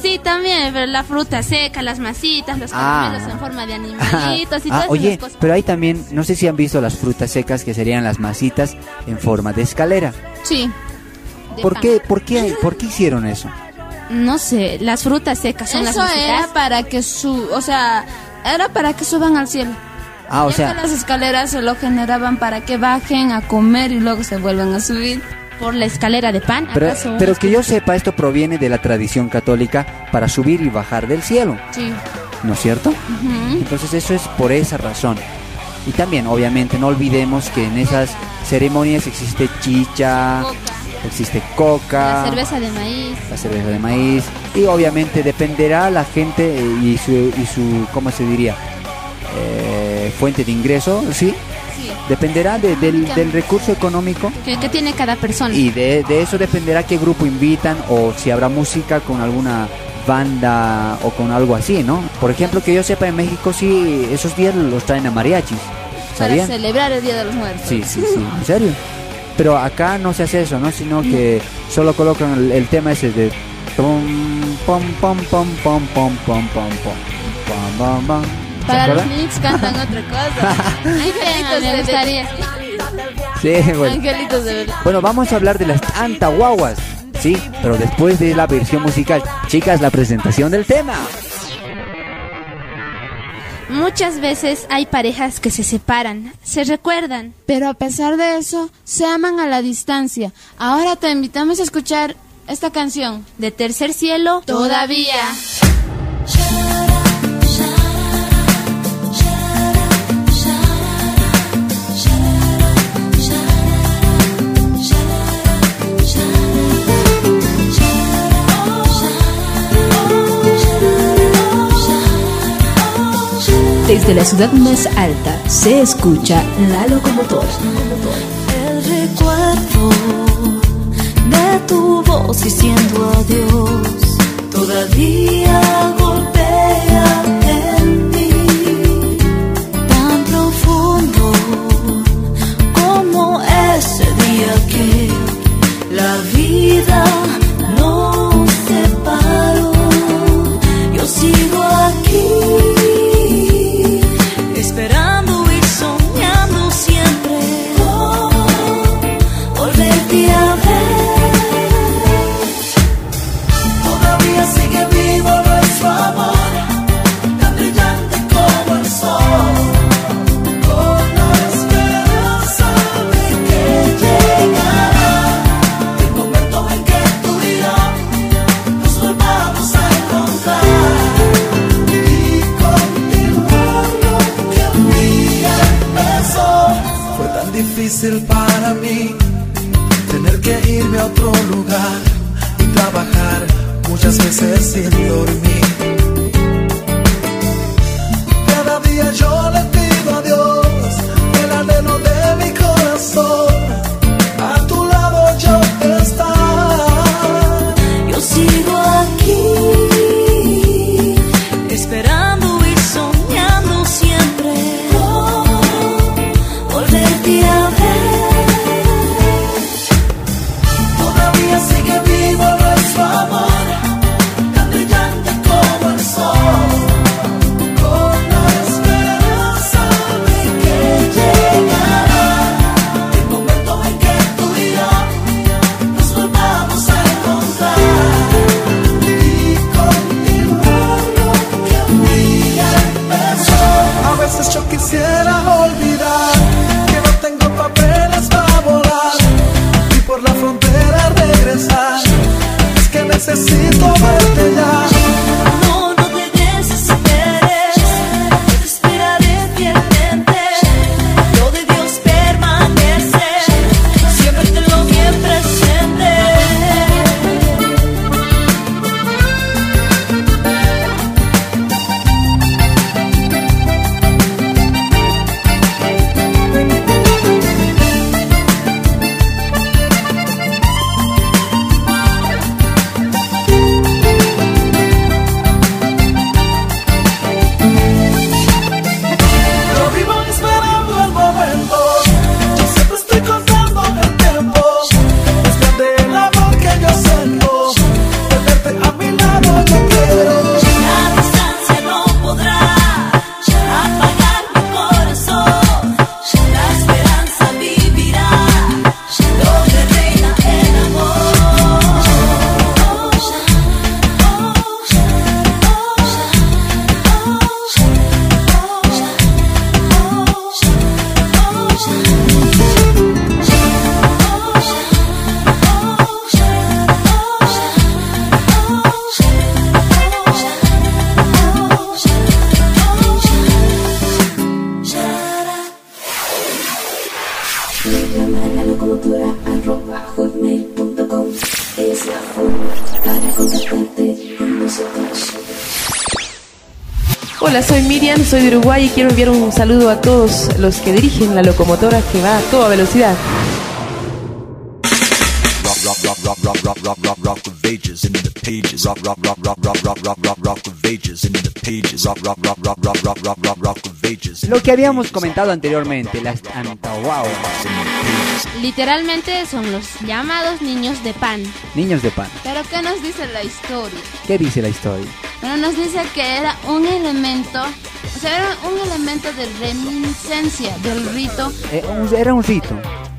Sí, también, pero la fruta seca, las masitas, los Ah. caramelos en forma de animalitos y Ah, todas oye, esas cosas. pero hay también, no sé si han visto las frutas secas que serían las masitas en forma de escalera. Sí. de ¿Por qué, por qué, por qué hicieron eso? No sé, las frutas secas son las Eso masitas. era para que su, o sea, era para que suban al cielo. Ah, o Ya sea, que las escaleras se lo generaban para que bajen a comer y luego se vuelvan a subir. Por la escalera de pan, pero, que yo sepa, esto proviene de la tradición católica para subir y bajar del cielo, Sí. ¿no es cierto? Entonces eso es por esa razón. Y también, obviamente, no olvidemos que en esas ceremonias existe chicha, existe coca, La cerveza de maíz. la cerveza de maíz y obviamente dependerá la gente eh, y su, y su ¿cómo se diría? Eh, fuente de ingreso, ¿sí? Dependerá de- del, del recurso económico Que, que tiene cada persona. y de, de eso dependerá qué grupo invitan o si habrá música con alguna banda o con algo así, ¿no? Por ejemplo, que yo sepa en México sí, esos días los traen a mariachis, Para ¿sabían? celebrar el Día de los Muertos. Sí, sí, sí, en serio. Pero acá no se hace eso, ¿no? Sino que solo colocan el, el tema ese de pom pom pom pom pom pom pom pom pom pom pom pom. ¿Se Para los niños cantan otra cosa. Angelitos me gustaría. Sí, bueno. Angelitos de verdad. Bueno, vamos a hablar de las antahuaguas. Sí, pero después de la versión musical. Chicas, la presentación del tema. Muchas veces hay parejas que se separan, se recuerdan. Pero a pesar de eso, se aman a la distancia. Ahora te invitamos a escuchar esta canción. De tercer cielo, Todavía. Desde la ciudad más alta se escucha la locomotora. El recuerdo de tu voz diciendo adiós todavía golpea para mí tener que irme a otro lugar y trabajar muchas veces sin dormir. soy de Uruguay y quiero enviar un saludo a todos los que dirigen la locomotora que va a toda velocidad. Lo que habíamos comentado anteriormente, las Antawao. Literalmente son los llamados niños de pan. Niños de pan. Pero ¿qué nos dice la historia? ¿Qué dice la historia? Bueno, nos dice que era un elemento o sea, era un elemento de reminiscencia del rito. Eh, era un rito.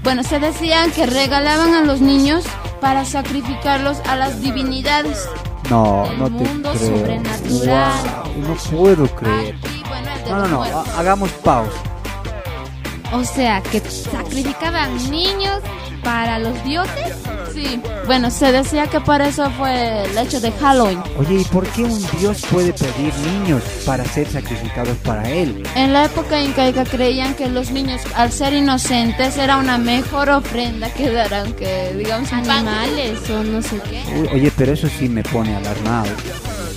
Bueno, se decían que regalaban a los niños para sacrificarlos a las divinidades. No, El no te mundo creo. sobrenatural. Wow, no puedo creer. No, no, no, ha- hagamos pausa. O sea, que sacrificaban niños para los dioses. Sí, bueno, se decía que por eso fue el hecho de Halloween. Oye, ¿y por qué un dios puede pedir niños para ser sacrificados para él? En la época incaica creían que los niños, al ser inocentes, era una mejor ofrenda que dar, aunque digamos. Animales o no sé qué. Uy, oye, pero eso sí me pone alarmado.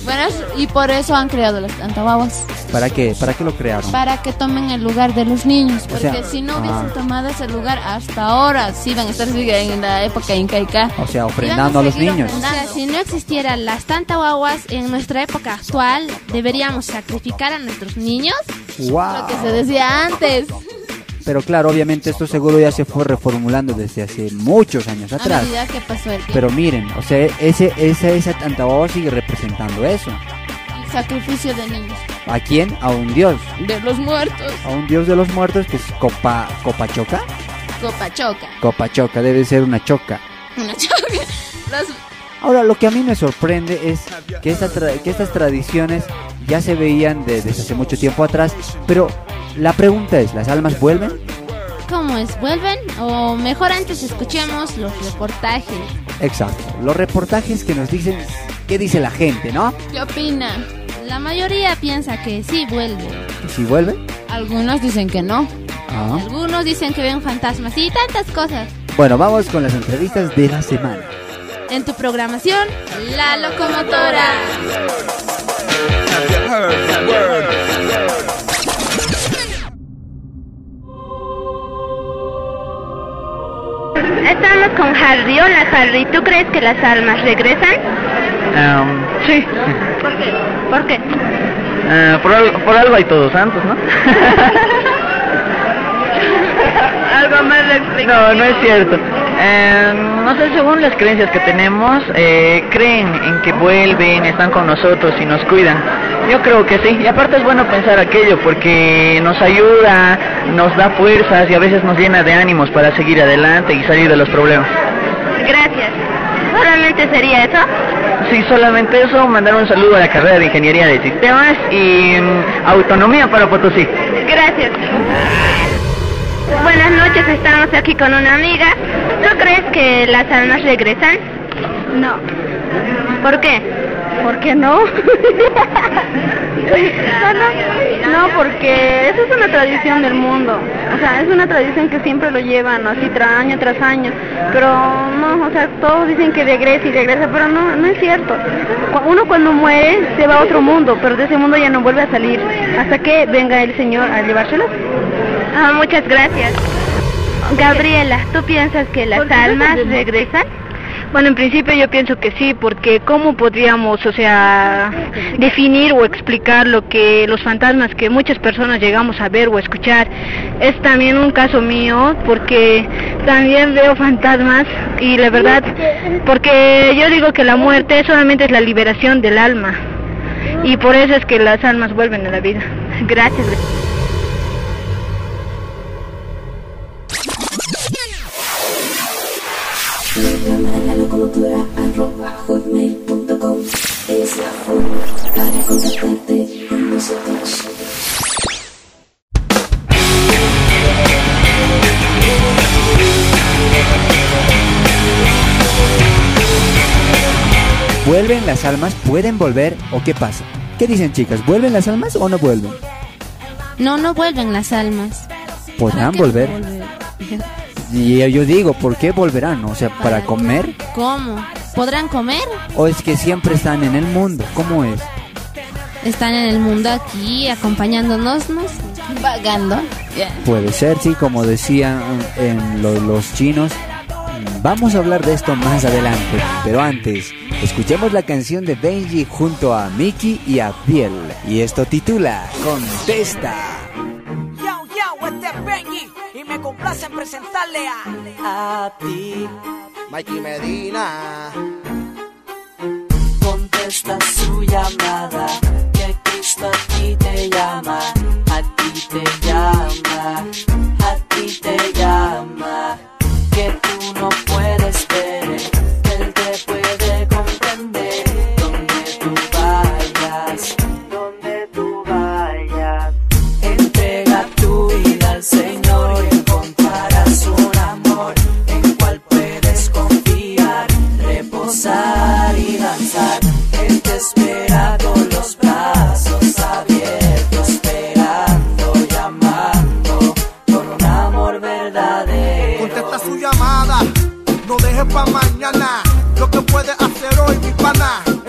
Bueno, y por eso han creado las tantahuaguas. ¿Para qué? ¿Para qué lo crearon? Para que tomen el lugar de los niños. Porque sea, si no hubiesen ah. tomado ese lugar hasta ahora, sí van a estar en la época incaica. O sea, ofrendando a los niños. O sea, si no existieran las tantahuaguas en nuestra época actual, deberíamos sacrificar a nuestros niños. ¡Wow! Lo que se decía antes. Pero claro, obviamente esto seguro ya se fue reformulando desde hace muchos años atrás. medida que pasó el tiempo. Pero miren, o sea, ese, ese, esa Tantahuahua sigue representando eso. El sacrificio de niños. ¿A quién? A un dios. De los muertos. A un dios de los muertos que es Copa, Copachoca. Copachoca. Copachoca, debe ser una choca. Una choca. Ahora, lo que a mí me sorprende es que, esta que estas tradiciones ya se veían de- desde hace mucho tiempo atrás, pero la pregunta es, ¿las almas vuelven? ¿Cómo es? ¿Vuelven? O mejor antes escuchemos los reportajes. Exacto, los reportajes que nos dicen qué dice la gente, ¿no? ¿Qué opina? La mayoría piensa que sí vuelven. ¿Y si vuelven? Algunos dicen que no. Ah. Algunos dicen que ven fantasmas y tantas cosas. Bueno, vamos con las entrevistas de la semana. En tu programación, La Locomotora. Estamos con Harry. Hola Harry, ¿tú crees que las almas regresan? sí, ¿Por qué? ¿Por qué? eh, por, al- por algo hay todos santos, ¿no? Algo más No, no es cierto. Eh, no sé, según las creencias que tenemos, eh, creen en que vuelven, están con nosotros y nos cuidan. Yo creo que sí. Y aparte es bueno pensar aquello porque nos ayuda, nos da fuerzas y a veces nos llena de ánimos para seguir adelante y salir de los problemas. Gracias. ¿Solamente sería eso? Sí, solamente eso, mandar un saludo a la carrera de Ingeniería de Sistemas y mm, Autonomía para Potosí. Gracias. Buenas noches, estamos aquí con una amiga. ¿Tú crees que las almas regresan? No. ¿Por qué? ¿Por qué no? No, porque eso es una tradición del mundo. O sea, es una tradición que siempre lo llevan así tra año tras año. Pero no, o sea, todos dicen que regresa y regresa, pero no, no es cierto. Uno cuando muere se va a otro mundo, pero de ese mundo ya no vuelve a salir hasta que venga el Señor a llevárselos. Ah, muchas gracias. Gabriela, ¿tú piensas que las almas regresan? Bueno, en principio yo pienso que sí, porque ¿cómo podríamos, o sea, definir o explicar lo que los fantasmas que muchas personas llegamos a ver o escuchar? Es también un caso mío, porque también veo fantasmas y la verdad, porque yo digo que la muerte solamente es la liberación del alma y por eso es que las almas vuelven a la vida. Gracias. Es la forma para contactarte con nosotros. ¿Vuelven las almas? ¿Pueden volver o qué pasa? ¿Qué dicen chicas? ¿Vuelven las almas o no vuelven? No, no vuelven las almas. ¿Podrán volver? Y yo digo, ¿por qué volverán? O sea, ¿para comer? ¿Cómo? ¿Podrán comer? ¿O es que siempre están en el mundo? ¿Cómo es? Están en el mundo aquí acompañándonos, ¿no? vagando. Puede ser, sí, como decían en lo- los chinos. Vamos a hablar de esto más adelante, pero antes, escuchemos la canción de Benji junto a Mickey y Abdiel. Y esto titula Contesta. Me complace en presentarle a, a ti, Mikey Medina. Contesta su llamada, que Cristo a ti te llama, a ti te llama,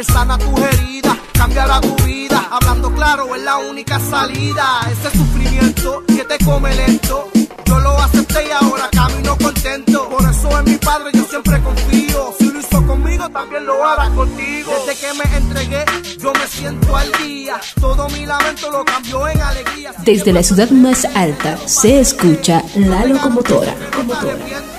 sana tus heridas, cambiará tu vida. Hablando claro es la única salida. Ese sufrimiento que te come lento. Yo lo acepté y ahora camino contento. Por eso en mi padre yo siempre confío. Si lo hizo conmigo, también lo hará contigo. Desde que me entregué, yo me siento al día. Todo mi lamento lo cambió en alegría. Desde la ciudad más alta se escucha la locomotora. Entrega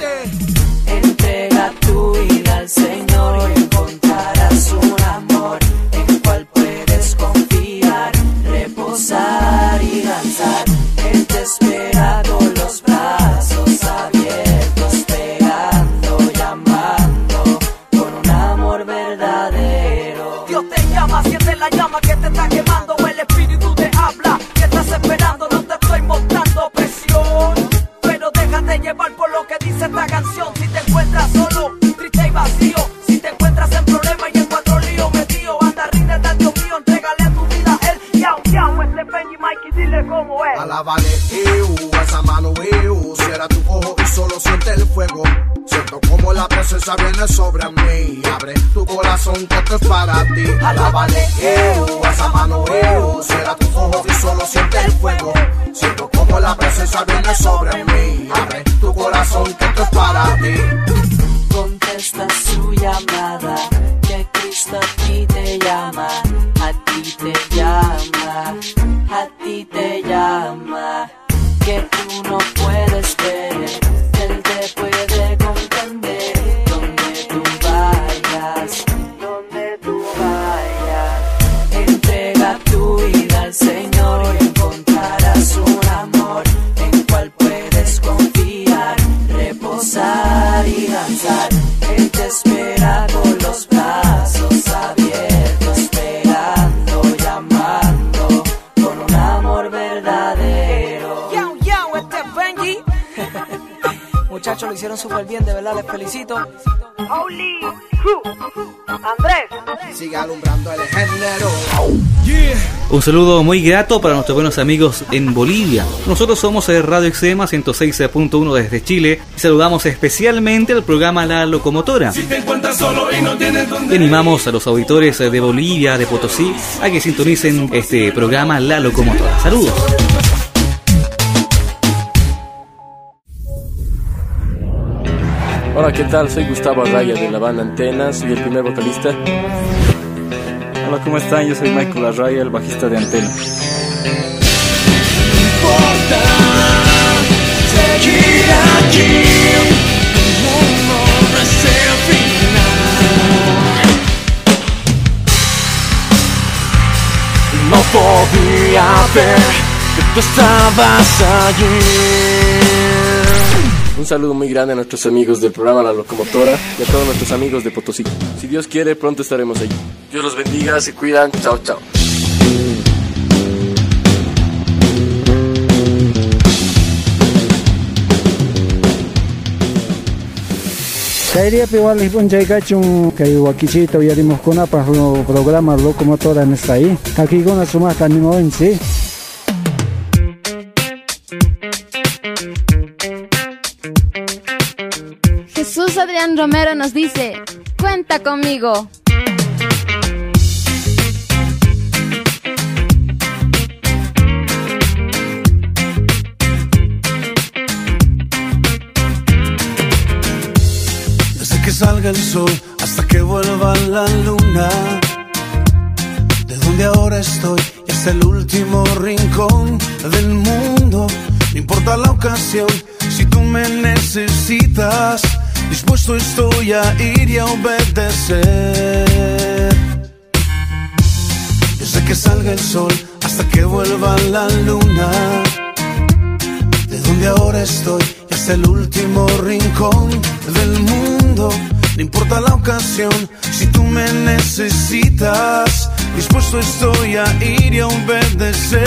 presencia viene sobre mí. Abre tu corazón que esto es para ti. Alábale, eu, esa mano, eu. Cierra tu ojo y solo siente el fuego. Siento como la presencia viene sobre mí. Abre tu corazón que esto es para ti. Contesta su llamada, que Cristo a ti te llama, a ti te llama, a ti te llama, que tú no puedes hicieron súper bien, de verdad, les felicito. Andrés. Sigue alumbrando el género. Un saludo muy grato para nuestros buenos amigos en Bolivia. Nosotros somos el Radio Extrema 106.1 desde Chile y saludamos especialmente al programa La Locomotora. Si te encuentras solo y no dónde animamos a los auditores de Bolivia, de Potosí, a que sintonicen este programa La Locomotora. Saludos. Hola, ¿qué tal? Soy Gustavo Arraya de la banda Antenas, soy el primer vocalista. Hola, ¿cómo están? Yo soy Michael Arraya, el bajista de Antena. No podía ver que tú estabas allí. Un saludo muy grande a nuestros amigos del programa La Locomotora y a todos nuestros amigos de Potosí. Si Dios quiere, pronto estaremos allí. Dios los bendiga, se cuidan, chao, chao. Locomotora nesta ahí. Kakikuna sumaqta animawensi. Adrián Romero nos dice, cuenta conmigo. Desde que salga el sol hasta que vuelva la luna. De donde ahora estoy y hasta el último rincón del mundo. No importa la ocasión, si tú me necesitas, dispuesto estoy a ir y a obedecer. Desde que salga el sol hasta que vuelva la luna. De donde ahora estoy y hasta el último rincón del mundo. No importa la ocasión, si tú me necesitas, dispuesto estoy a ir y a obedecer.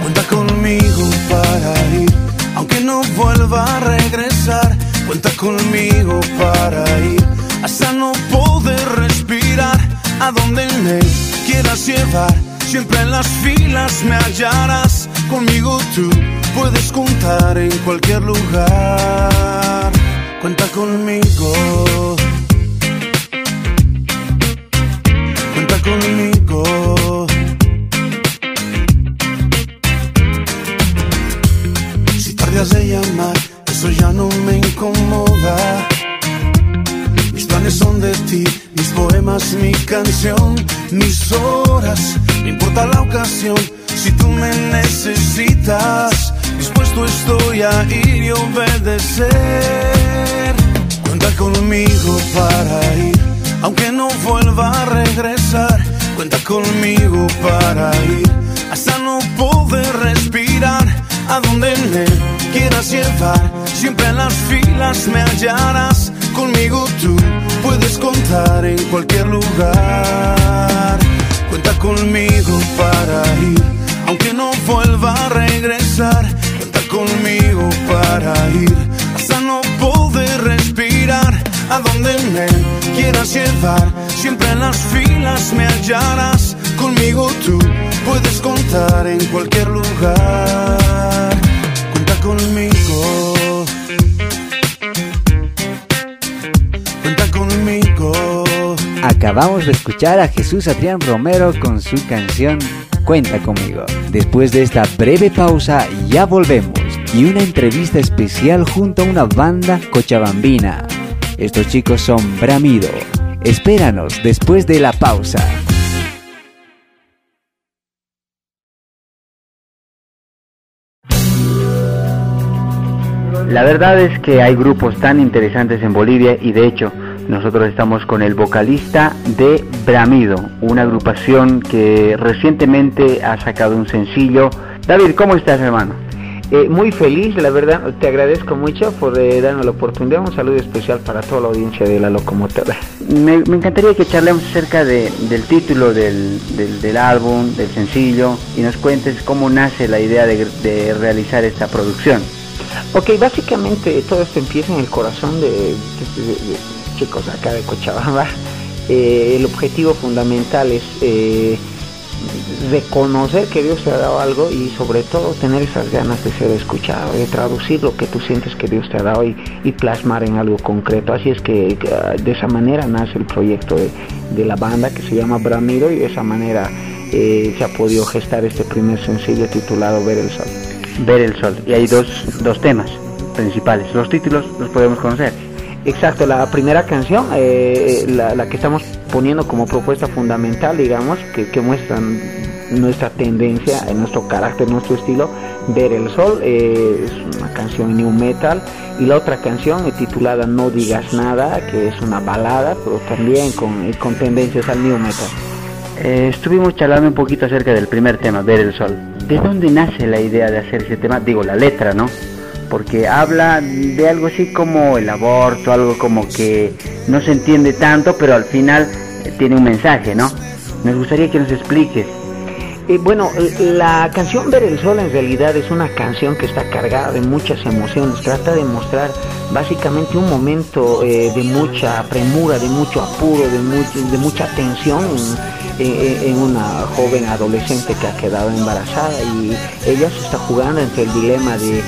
Cuenta conmigo para ir, aunque no vuelva a regresar. Cuenta conmigo para ir, hasta no poder respirar. A donde me quieras llevar, siempre en las filas me hallarás. Conmigo tú puedes contar en cualquier lugar. Cuenta conmigo. Cuenta conmigo. Si tardas de llamar, eso ya no me incomoda. Mis planes son de ti, mis poemas, mi canción, mis horas. No importa la ocasión, si tú me necesitas, dispuesto estoy a ir y obedecer. Cuenta conmigo para ir, aunque no vuelva a regresar. Cuenta conmigo para ir, hasta no poder respirar. A donde me quieras llevar, siempre en las filas me hallarás. Conmigo tú puedes contar en cualquier lugar. Cuenta conmigo para ir, aunque no vuelva a regresar. Cuenta conmigo para ir, hasta no poder respirar. A donde me quieras llevar, siempre en las filas me hallarás. Conmigo tú puedes contar en cualquier lugar. Cuenta conmigo. Cuenta conmigo. Acabamos de escuchar a Jesús Adrián Romero con su canción Cuenta conmigo. Después de esta breve pausa ya volvemos y una entrevista especial junto a una banda cochabambina. Estos chicos son Bramido. Espéranos después de la pausa. La verdad es que hay grupos tan interesantes en Bolivia y de hecho nosotros estamos con el vocalista de Bramido, una agrupación que recientemente ha sacado un sencillo. David, ¿cómo estás hermano? Eh, muy feliz, la verdad, te agradezco mucho por eh, darme la oportunidad. Un saludo especial para toda la audiencia de la locomotora. Me, me encantaría que charlemos acerca de- del título del, del- del álbum, del sencillo, y nos cuentes cómo nace la idea de, de realizar esta producción. Ok, básicamente todo esto empieza en el corazón de, chicos acá de Cochabamba. Eh, el objetivo fundamental es eh, reconocer que Dios te ha dado algo y sobre todo tener esas ganas de ser escuchado, de traducir lo que tú sientes que Dios te ha dado y, plasmar en algo concreto. Así es que ah, de esa manera nace el proyecto de, la banda que se llama Bramido y de esa manera eh, se ha podido gestar este primer sencillo titulado Ver el Sol. Ver el Sol. Y hay dos, dos temas principales. Los títulos los podemos conocer. Exacto, la primera canción, eh, la, la que estamos poniendo como propuesta fundamental, digamos, que, que muestra nuestra tendencia, eh, nuestro carácter, nuestro estilo, Ver el Sol, eh, es una canción new metal, y la otra canción eh, titulada No digas nada, que es una balada, pero también con, eh, con tendencias al new metal. Eh, estuvimos charlando un poquito acerca del primer tema, Ver el Sol. ¿De dónde nace la idea de hacer ese tema? Digo, la letra, ¿no? Porque habla de algo así como el aborto, algo como que no se entiende tanto, pero al final eh, tiene un mensaje, ¿no? Nos gustaría que nos expliques. Eh, bueno, eh, la canción Ver el Sol en realidad es una canción que está cargada de muchas emociones. Trata de mostrar básicamente un momento eh, de mucha premura, de mucho apuro, de, mucha tensión en, una joven adolescente que ha quedado embarazada y ella se está jugando entre el dilema de,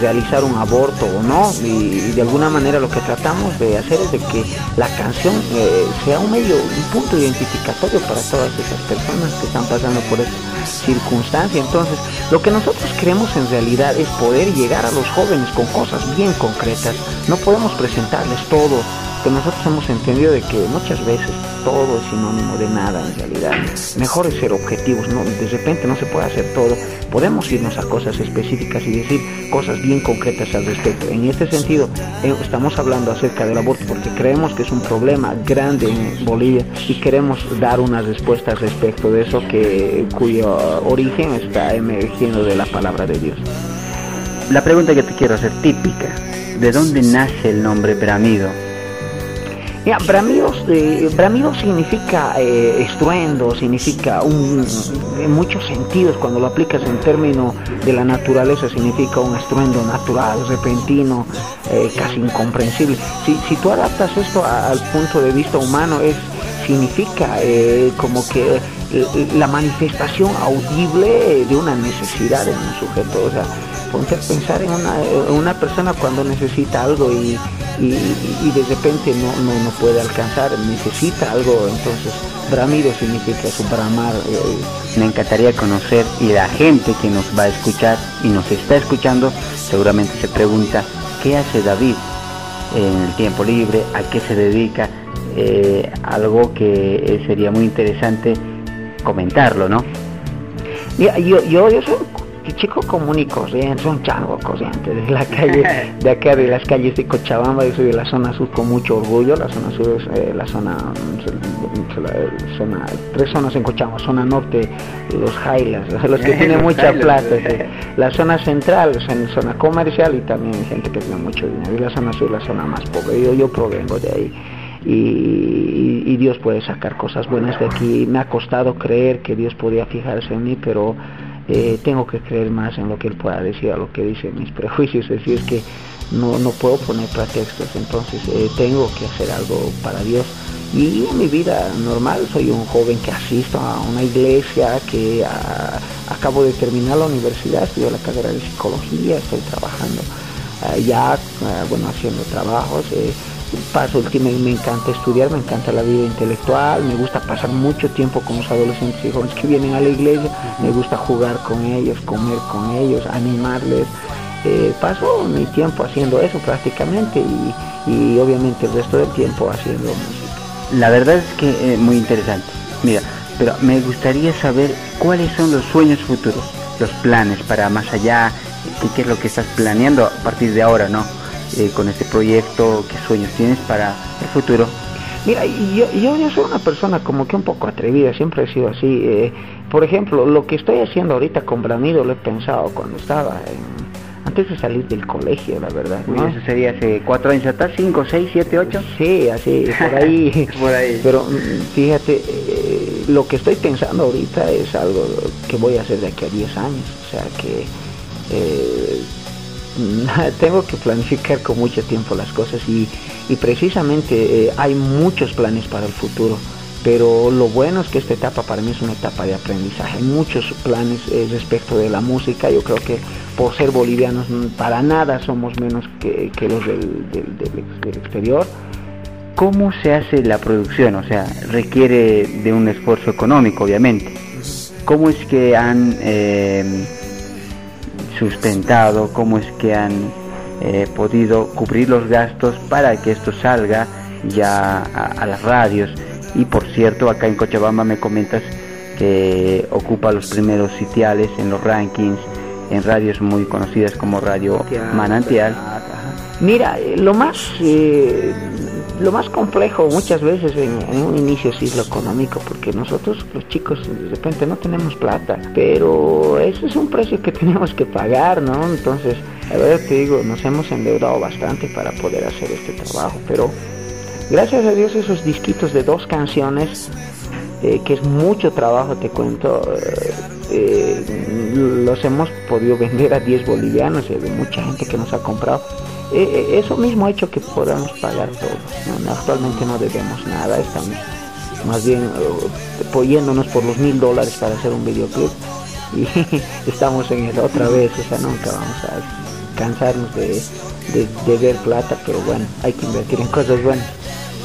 realizar un aborto o no. Y, de alguna manera lo que tratamos de hacer es de que la canción eh, sea un medio, un punto identificatorio para todas esas personas que están pasando por esta circunstancia. Entonces, lo que nosotros queremos en realidad es poder llegar a los jóvenes con cosas bien concretas. No podemos presentarles todo, que nosotros hemos entendido de que muchas veces todo es sinónimo de nada en realidad. Mejor es ser objetivos, no, de repente no se puede hacer todo. Podemos irnos a cosas específicas y decir cosas bien concretas al respecto. En este sentido, eh, estamos hablando acerca del aborto porque creemos que es un problema grande en Bolivia y queremos dar una respuesta respecto de eso que cuyo origen está emergiendo de la palabra de Dios. La pregunta que te quiero hacer, típica, ¿de dónde nace el nombre Bramido? Mira, bramidos, eh, bramido significa eh, estruendo, significa un, en muchos sentidos, cuando lo aplicas en términos de la naturaleza, significa un estruendo natural, repentino, eh, casi incomprensible. Si, si tú adaptas esto a- al punto de vista humano, es significa eh, como que la manifestación audible de una necesidad en un sujeto. O sea, ponte a pensar en una, en una persona cuando necesita algo y, y, y de repente no, no, no puede alcanzar, necesita algo, entonces bramido significa su bramar. eh, Me encantaría conocer y la gente que nos va a escuchar y nos está escuchando seguramente se pregunta qué hace David en el tiempo libre, a qué se dedica, eh, algo que eh, sería muy interesante comentarlo, ¿no? Yo, yo, yo soy un chico común y corriente, un chango corriente de la calle, de acá de las calles de Cochabamba, yo soy de la zona sur con mucho orgullo, la zona sur es eh, la zona, mm, la zona, tres zonas en Cochabamba, zona norte, los Highlands, los que tienen mucha plata, la zona central, zona comercial y también gente que tiene mucho dinero, y la zona sur, la zona más pobre, yo, yo provengo de ahí. Y, y Dios puede sacar cosas buenas de aquí. Me ha costado creer que Dios podía fijarse en mí, pero eh, tengo que creer más en lo que Él pueda decir, a lo que dicen mis prejuicios. Es decir, es que no, no puedo poner pretextos, entonces eh, tengo que hacer algo para Dios. Y en mi vida normal soy un joven que asisto a una iglesia, que acabo de terminar la universidad, estudio la carrera de psicología, estoy trabajando ah, ya, ah, bueno, haciendo trabajos. Paso el tiempo, me encanta estudiar, me encanta la vida intelectual, me gusta pasar mucho tiempo con los adolescentes y jóvenes que vienen a la iglesia, me gusta jugar con ellos, comer con ellos, animarles. Eh, paso mi tiempo haciendo eso prácticamente y, y obviamente el resto del tiempo haciendo música. La verdad es que eh, muy interesante. Mira, pero me gustaría saber cuáles son los sueños futuros, los planes para más allá, qué, qué es lo que estás planeando a partir de ahora, ¿no? Eh, con este proyecto, qué sueños tienes para el futuro. Mira, yo, yo, yo soy una persona como que un poco atrevida, siempre he sido así. eh, por ejemplo, lo que estoy haciendo ahorita con Bramido lo he pensado cuando estaba en- antes de salir del colegio, la verdad. Uy, ¿no? eso sería hace cuatro años atrás, cinco, seis, siete, ocho. Sí, así, por ahí. Por ahí. Pero mm, fíjate, eh, lo que estoy pensando ahorita es algo que voy a hacer de aquí a 10 años. O sea que eh, tengo que planificar con mucho tiempo las cosas y, y precisamente eh, hay muchos planes para el futuro. Pero lo bueno es que esta etapa para mí es una etapa de aprendizaje. Hay muchos planes eh, respecto de la música. Yo creo que por ser bolivianos mm, para nada somos menos que, que los del, del- del- del exterior. ¿Cómo se hace la producción? O sea, requiere de un esfuerzo económico, obviamente. ¿Cómo es que han eh, sustentado, cómo es que han eh, podido cubrir los gastos para que esto salga ya a, a las radios? Y por cierto, acá en Cochabamba me comentas que ocupa los primeros sitiales en los rankings, en radios muy conocidas como Radio Manantial. Mira, eh, lo más eh, lo más complejo muchas veces en, un inicio sí es lo económico, porque nosotros los chicos de repente no tenemos plata, pero ese es un precio que tenemos que pagar, ¿no? Entonces, a ver, te digo, nos hemos endeudado bastante para poder hacer este trabajo, pero gracias a Dios esos disquitos de dos canciones, eh, que es mucho trabajo, te cuento, eh, eh, los hemos podido vender a 10 bolivianos, eh, de mucha gente que nos ha comprado. Eh, eh, eso mismo ha hecho que podamos pagar todo. Actualmente no debemos nada, estamos más bien eh, apoyándonos por los mil dólares para hacer un videoclip y estamos en el otra vez, o sea, nunca vamos a cansarnos de, de, de ver plata, pero bueno, hay que invertir en cosas buenas.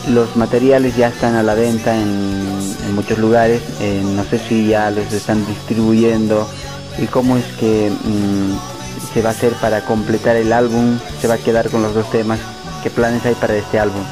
Los materiales ya están a la venta en, en muchos lugares, eh, no sé si ya los están distribuyendo y cómo es que mm, se va a hacer para completar el álbum, se va a quedar con los dos temas, qué planes hay para este álbum.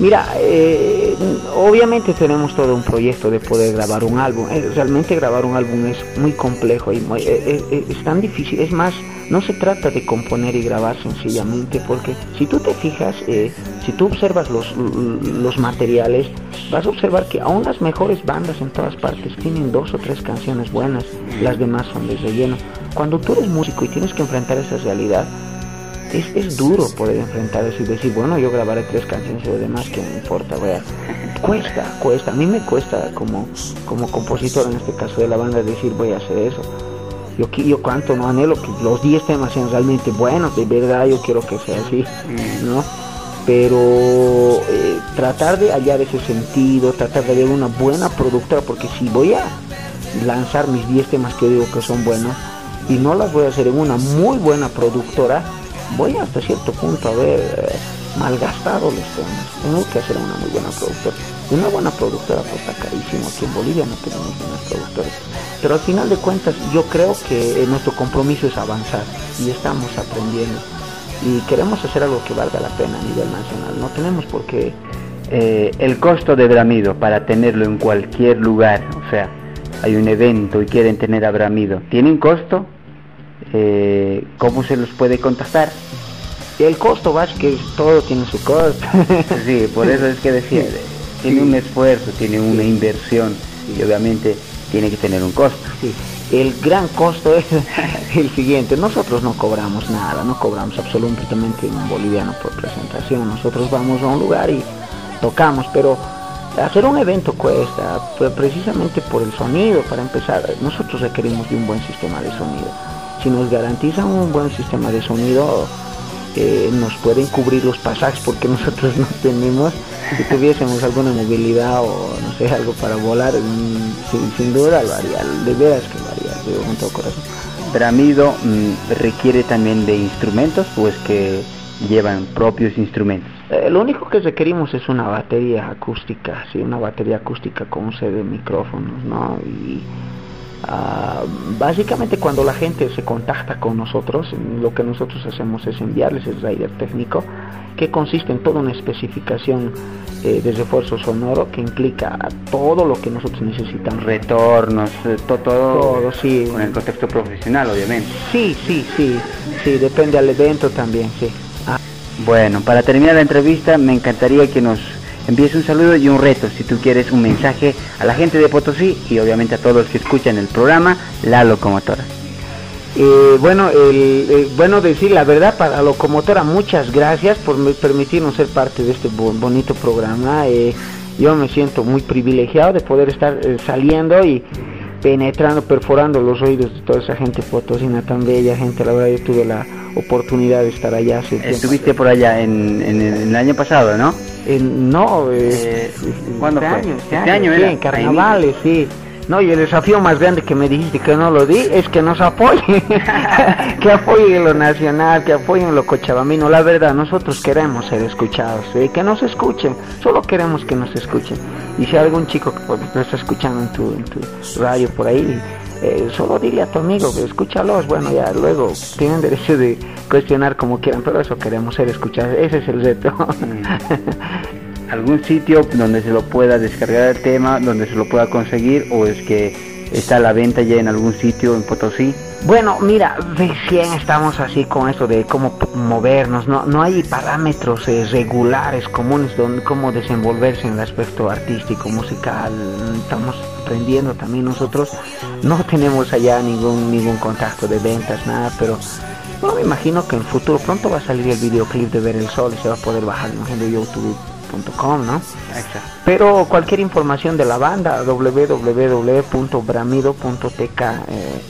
Mira, eh, obviamente tenemos todo un proyecto de poder grabar un álbum. Eh, realmente grabar un álbum es muy complejo y muy- eh, eh, eh, es tan difícil. Es más, no se trata de componer y grabar sencillamente, porque si tú te fijas, eh, si tú observas los, los materiales, vas a observar que aún las mejores bandas en todas partes tienen dos o tres canciones buenas, las demás son de relleno. Cuando tú eres músico y tienes que enfrentar esa realidad, es, es duro poder enfrentar eso y decir, bueno, yo grabaré tres canciones y lo demás que me importa, vea. Cuesta, cuesta, a mí me cuesta como, como compositor en este caso de la banda decir voy a hacer eso. Yo, yo cuanto no anhelo que los 10 temas sean realmente buenos, de verdad yo quiero que sea así, ¿no? Pero eh, tratar de hallar ese sentido, tratar de ver una buena productora, porque si voy a lanzar mis 10 temas que yo digo que son buenos y no las voy a hacer en una muy buena productora, voy hasta cierto punto a ver, eh, malgastado los temas. Tenemos que hacer una muy buena productora. Y una buena productora pues está carísimo. Aquí en Bolivia no tenemos buenas productoras. Pero al final de cuentas yo creo que eh, nuestro compromiso es avanzar y estamos aprendiendo. Y queremos hacer algo que valga la pena a nivel nacional. No tenemos por qué Eh, el costo de Bramido para tenerlo en cualquier lugar, o sea, hay un evento y quieren tener a Bramido, ¿tiene un costo? Eh, ¿Cómo se los puede contactar? El costo, vas que todo tiene su costo. Sí, por eso es que decía, tiene un esfuerzo, tiene una inversión y obviamente tiene que tener un costo. Sí. El gran costo es el siguiente, nosotros no cobramos nada, no cobramos absolutamente un boliviano por presentación, nosotros vamos a un lugar y tocamos, pero hacer un evento cuesta, pre- precisamente por el sonido, para empezar, nosotros requerimos de un buen sistema de sonido. Si nos garantizan un buen sistema de sonido, eh, nos pueden cubrir los pasajes porque nosotros no tenemos, si tuviésemos alguna movilidad o no sé, algo para volar, mm, sin, sin duda lo haría, de veras que lo haría, de con todo corazón. Bramido mm, requiere también de instrumentos, pues que llevan propios instrumentos. Eh, lo único que requerimos es una batería acústica, sí, una batería acústica con un set de micrófonos, ¿no? Y ah, básicamente cuando la gente se contacta con nosotros, lo que nosotros hacemos es enviarles el rider técnico, que consiste en toda una especificación eh, de refuerzo sonoro que implica todo lo que nosotros necesitamos. Retornos, eh, to- todo, Todo, sí. con el contexto profesional, obviamente. Sí, sí, sí, sí, depende del evento también, sí. Ah, Bueno, para terminar la entrevista, me encantaría que nos envíes un saludo y un reto, si tú quieres un mensaje a la gente de Potosí y obviamente a todos los que escuchan el programa La Locomotora. Eh, bueno, el, eh, bueno decir la verdad para locomotora, muchas gracias por permitirnos ser parte de este bo- bonito programa. Eh, yo me siento muy privilegiado de poder estar eh, saliendo y penetrando, perforando los oídos de toda esa gente potosina tan bella, gente. La verdad yo tuve la oportunidad de estar allá hace tiempo. Estuviste por allá en, en el, en el año pasado, ¿no? En- no, eh, Eh, ¿Cuándo este fue? año, este, Este año, año sí, en carnavales, sí. No, y el desafío más grande que me dijiste que no lo di es que nos apoyen, que apoyen lo nacional, que apoyen lo cochabamino. La verdad, nosotros queremos ser escuchados, ¿sí? que nos escuchen, solo queremos que nos escuchen. Y si hay algún chico que pues, lo está escuchando en tu, en tu radio por ahí, eh, solo dile a tu amigo, escúchalos, bueno, ya luego tienen derecho de cuestionar como quieran, pero eso queremos ser escuchados, ese es el reto. ¿Algún sitio donde se lo pueda descargar el tema, donde se lo pueda conseguir o es que está a la venta ya en algún sitio en Potosí? Bueno, mira, recién estamos así con esto de cómo movernos, no, no hay parámetros eh, regulares, comunes, donde cómo desenvolverse en el aspecto artístico, musical, estamos aprendiendo también nosotros, no tenemos allá ningún, ningún contacto de ventas, nada, pero bueno, me imagino que en el futuro pronto va a salir el videoclip de Ver el Sol y se va a poder bajar, imagino, de youtube.com, ¿no? Exacto. Pero cualquier información de la banda, www.bramido.tk, eh,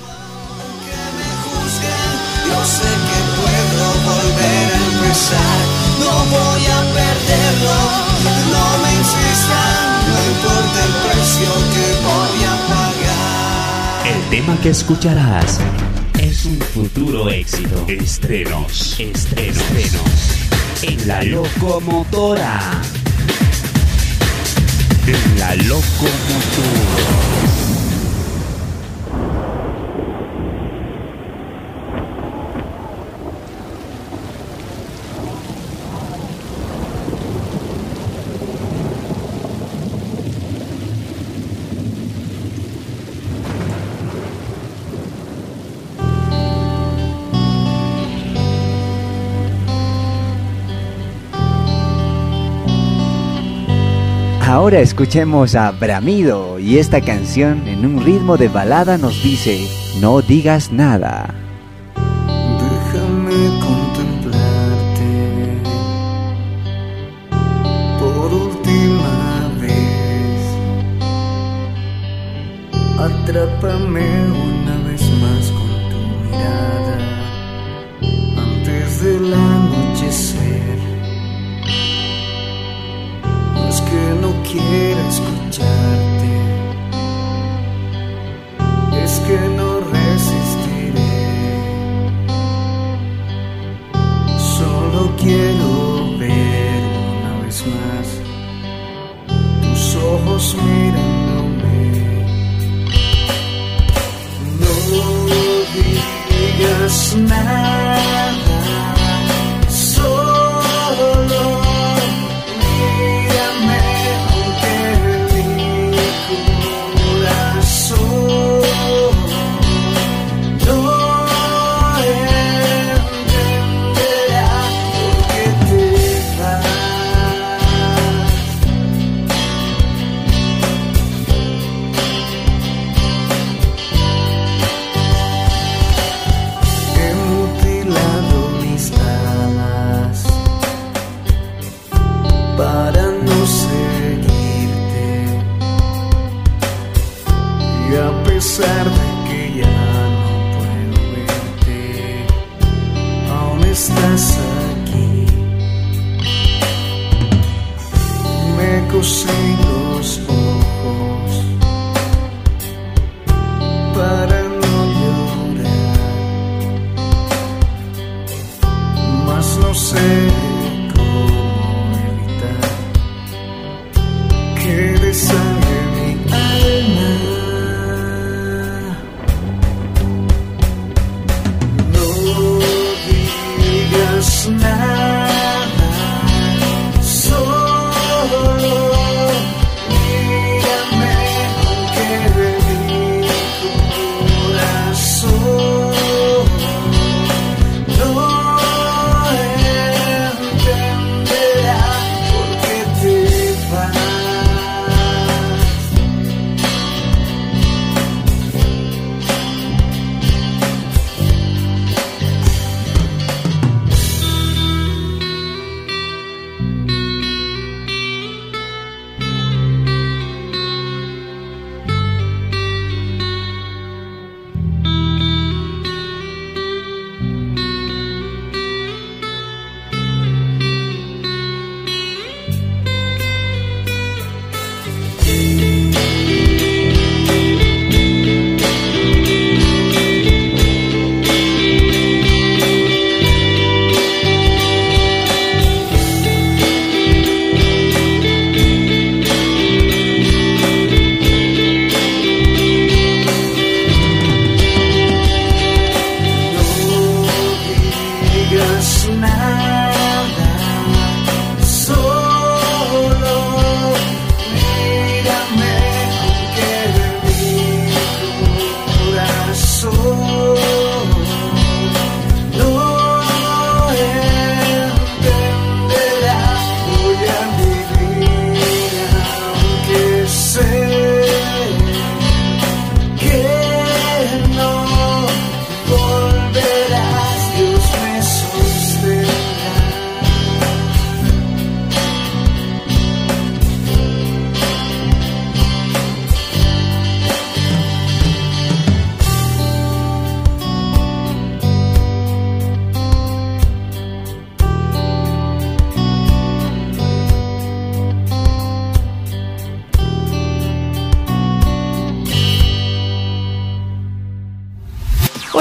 Yo sé que puedo volver a empezar, no voy a perderlo, no me insistan, no importa el precio tema que escucharás es un futuro éxito. Estrenos, estrenos, estrenos. En la locomotora. En la locomotora. Ahora escuchemos a Bramido y esta canción en un ritmo de balada nos dice, no digas nada. Déjame contemplarte por última vez. Atrápame una vez más con tu mirada antes del anochecer. No es que no quiera escucharte. Es que no resistiré. Solo quiero ver una vez más tus ojos mirándome. No digas nada.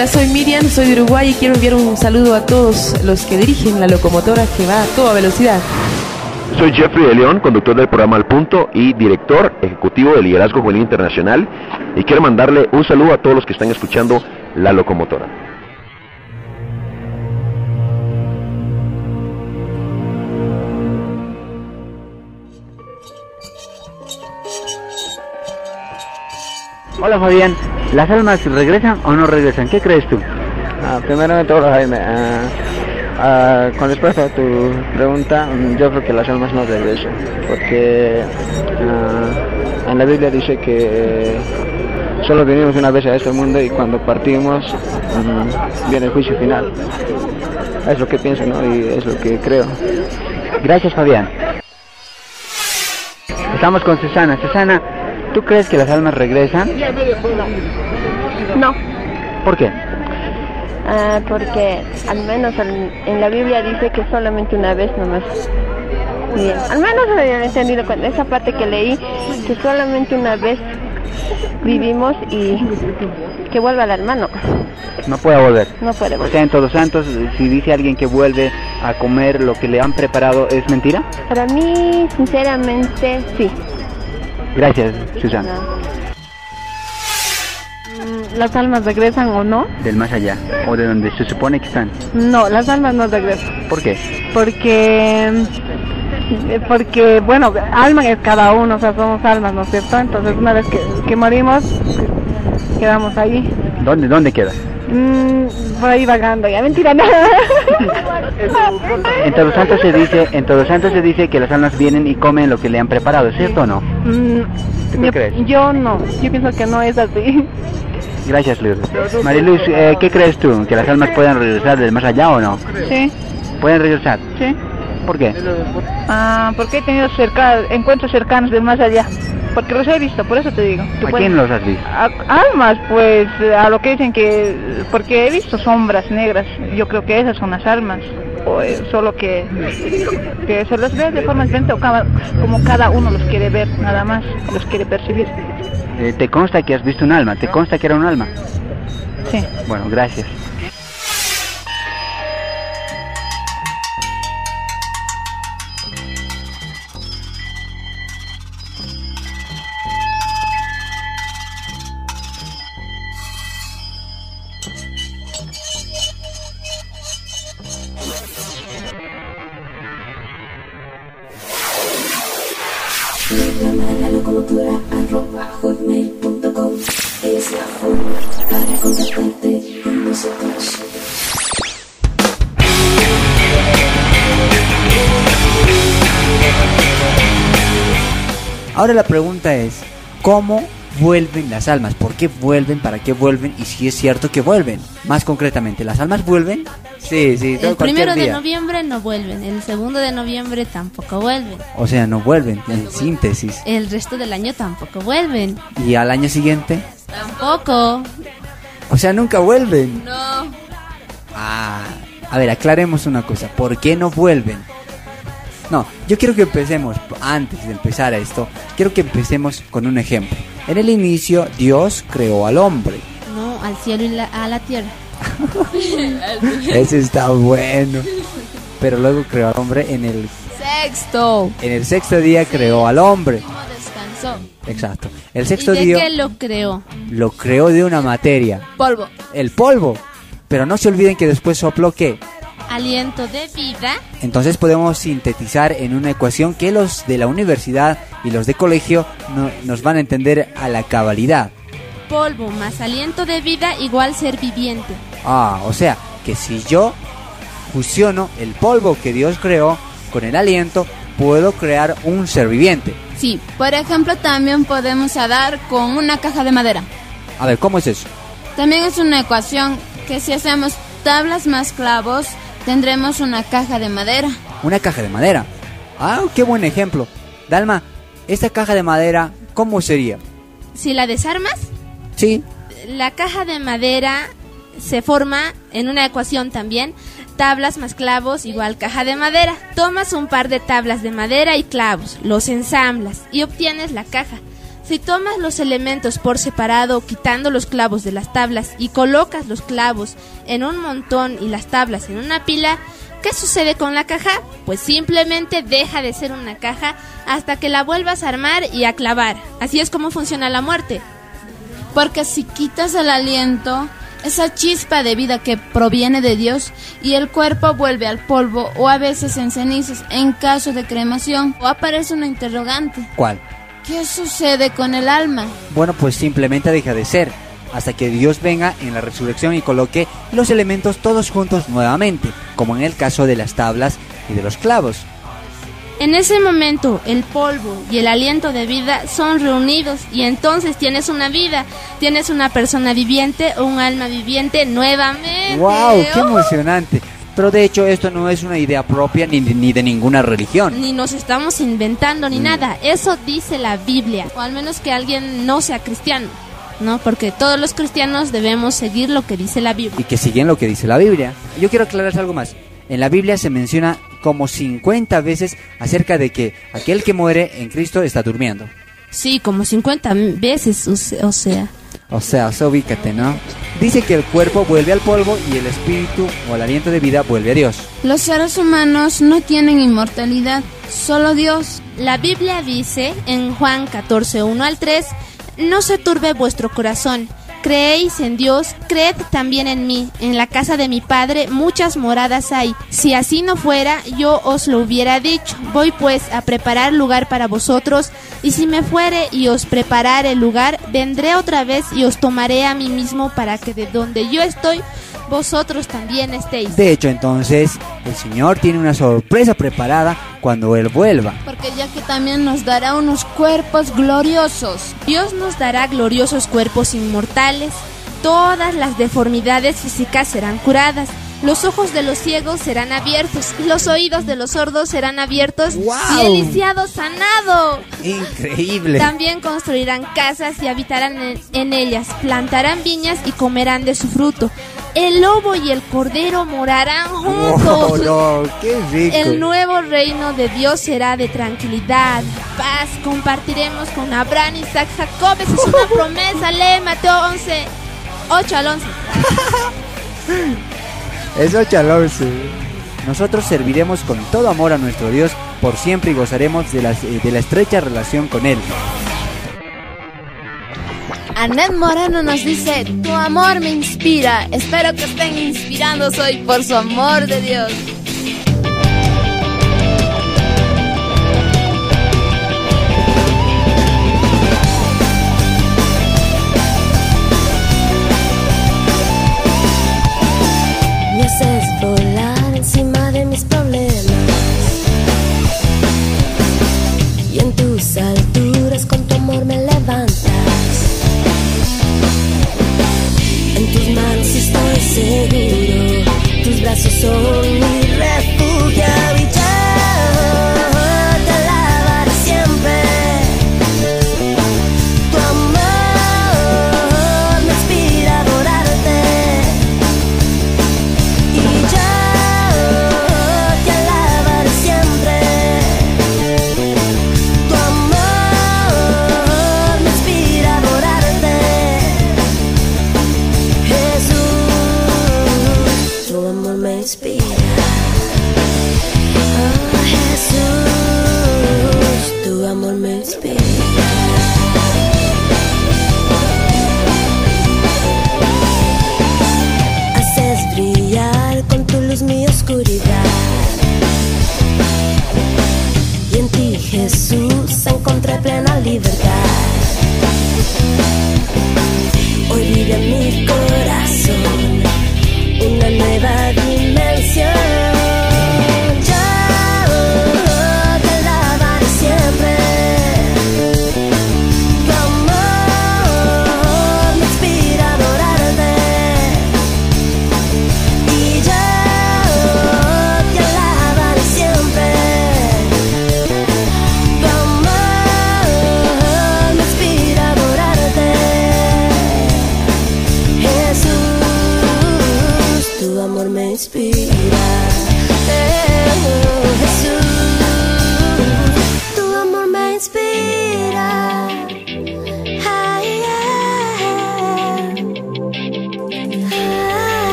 Hola, soy Miriam, soy de Uruguay y quiero enviar un saludo a todos los que dirigen la locomotora que va a toda velocidad. Soy Jeffrey de León, conductor del programa Al Punto y director ejecutivo de Liderazgo Juvenil Internacional. Y quiero mandarle un saludo a todos los que están escuchando La Locomotora. Hola Fabián, ¿las almas regresan o no regresan? ¿Qué crees tú? Ah, primero de todo, Jaime, ah, ah, con respuesta a tu pregunta, mm, yo creo que las almas no regresan, porque en la Biblia dice que solo venimos una vez a este mundo y cuando partimos mm, viene el juicio final. Es lo que pienso, ¿no? Y es lo que creo. Gracias Fabián. Estamos con Susana. Susana, ¿tú crees que las almas regresan? No, ¿Por qué? ah, porque al menos en, en la Biblia dice que solamente una vez nomás. Bien, al menos había entendido con esa parte que leí, que solamente una vez vivimos y que vuelva al hermano. No puede volver. No puede O volver. sea, en Todos Santos, si dice alguien que vuelve a comer lo que le han preparado, ¿es mentira? Para mí, sinceramente, sí. Gracias, Susana. Mm, ¿Las almas regresan o no? Del más allá, o de donde se supone que están. No, las almas no regresan. ¿Por qué? Porque, porque bueno, alma es cada uno, o sea, somos almas, ¿no es cierto? Entonces, una vez que, que morimos, quedamos ahí. ¿Dónde, dónde queda? Mm, por ahí vagando, ya mentira, no. En Todos Santos se dice, en Todos Santos se dice que las almas vienen y comen lo que le han preparado, ¿es cierto o no? Mm, ¿Tú yo, crees? yo no, yo pienso que no es así. Gracias, Lourdes. Mariluz, eh, ¿qué crees tú? ¿Que las almas pueden regresar del más allá o no? Sí, ¿Pueden regresar? sí. ¿Por qué? Ah, porque he tenido cerca, encuentros cercanos del más allá. Porque los he visto, por eso te digo. Tú ¿A puedes- quién los has visto? A- almas, pues, a lo que dicen que... Porque he visto sombras negras. Yo creo que esas son las almas. O eh, solo que, que se los ve de forma diferente o cada- como cada uno los quiere ver, nada más. Los quiere percibir. Eh, ¿Te consta que has visto un alma? ¿Te consta que era un alma? Sí. Bueno, gracias. Programa La Locomotora arroba hotmail.com es la forma para contactarte con nosotros. Ahora la pregunta es, ¿cómo vuelven las almas? ¿Por qué vuelven? ¿Para qué vuelven? Y si es cierto que vuelven. Más concretamente, ¿las almas vuelven? Sí, sí, todo El primero de día. noviembre no vuelven, el segundo de noviembre tampoco vuelven, O sea, no vuelven, en síntesis. el resto del año tampoco vuelven, Y al año siguiente, tampoco, o sea, nunca vuelven. no. Ah, a ver, aclaremos una cosa. ¿Por qué no vuelven? No, yo quiero que empecemos, antes de empezar a esto, quiero que empecemos con un ejemplo. En el inicio, Dios creó al hombre. No, al cielo y la- a la tierra. Ese está bueno. Pero luego creó al hombre en el, Sexto. en el sexto día creó al hombre. ¿Cómo descansó? Exacto. El sexto ¿Y de día qué lo creó? lo creó de una materia, Polvo. el polvo. Pero no se olviden que después sopló qué. Aliento de vida. Entonces podemos sintetizar en una ecuación que los de la universidad y los de colegio no- nos van a entender a la cabalidad. Polvo más aliento de vida igual ser viviente. Ah, o sea, que si yo fusiono el polvo que Dios creó con el aliento, puedo crear un ser viviente. Sí, por ejemplo, también podemos dar con una caja de madera. A ver, ¿cómo es eso? También es una ecuación que si hacemos tablas más clavos, tendremos una caja de madera. Una caja de madera. Ah, qué buen ejemplo. Dalma, esta caja de madera, ¿cómo sería? Si la desarmas, Sí, la caja de madera se forma en una ecuación también. Tablas más clavos igual caja de madera. Tomas un par de tablas de madera y clavos, los ensamblas y obtienes la caja. Si tomas los elementos por separado, quitando los clavos de las tablas y colocas los clavos en un montón y las tablas en una pila, ¿qué sucede con la caja? Pues simplemente deja de ser una caja hasta que la vuelvas a armar y a clavar. Así es como funciona la muerte. Porque si quitas el aliento, esa chispa de vida que proviene de Dios y el cuerpo vuelve al polvo o a veces en cenizas en caso de cremación, o aparece una interrogante. ¿cuál? ¿Qué sucede con el alma? Bueno, pues simplemente deja de ser, hasta que Dios venga en la resurrección y coloque los elementos todos juntos nuevamente, como en el caso de las tablas y de los clavos. En ese momento, el polvo y el aliento de vida son reunidos y entonces tienes una vida, tienes una persona viviente o un alma viviente nuevamente. ¡Wow! ¡Qué ¡Oh! emocionante! Pero de hecho esto no es una idea propia ni, ni de ninguna religión. Ni nos estamos inventando ni nada. Eso dice la Biblia. O al menos que alguien no sea cristiano. ¿No? Porque todos los cristianos debemos seguir lo que dice la Biblia. Y que siguen lo que dice la Biblia. Yo quiero aclararles algo más. En la Biblia se menciona como 50 veces acerca de que aquel que muere en Cristo está durmiendo. Sí, como 50 veces, o se- o sea. O sea, o sea, ubícate, ¿no? Dice que el cuerpo vuelve al polvo y el espíritu o el aliento de vida vuelve a Dios. Los seres humanos no tienen inmortalidad, solo Dios. La Biblia dice en Juan 14, 1 al 3, no se turbe vuestro corazón. Creéis en Dios, creed también en mí. En la casa de mi Padre muchas moradas hay. Si así no fuera, yo os lo hubiera dicho. Voy pues a preparar lugar para vosotros, y si me fuere y os preparar el lugar, vendré otra vez y os tomaré a mí mismo para que de donde yo estoy, vosotros también estéis. De hecho, entonces, el Señor tiene una sorpresa preparada cuando Él vuelva. Porque ya que también nos dará unos cuerpos gloriosos. Dios nos dará gloriosos cuerpos inmortales. Todas las deformidades físicas serán curadas. Los ojos de los ciegos serán abiertos. Los oídos de los sordos serán abiertos. Y el lisiado sanado. Increíble. También construirán casas y habitarán en, en ellas. Plantarán viñas y comerán de su fruto. El lobo y el cordero morarán juntos. Oh, no, qué rico. El nuevo reino de Dios será de tranquilidad, paz. Compartiremos con Abraham, Isaac, Jacob. Esa es una promesa. Lee Mateo 11, 8 al 11. Eso chalorse. Nosotros serviremos con todo amor a nuestro Dios por siempre y gozaremos de la, de la estrecha relación con Él. Anet Moreno nos dice, tu amor me inspira. Espero que estén inspirados hoy por su amor de Dios. Tus brazos son mi refugio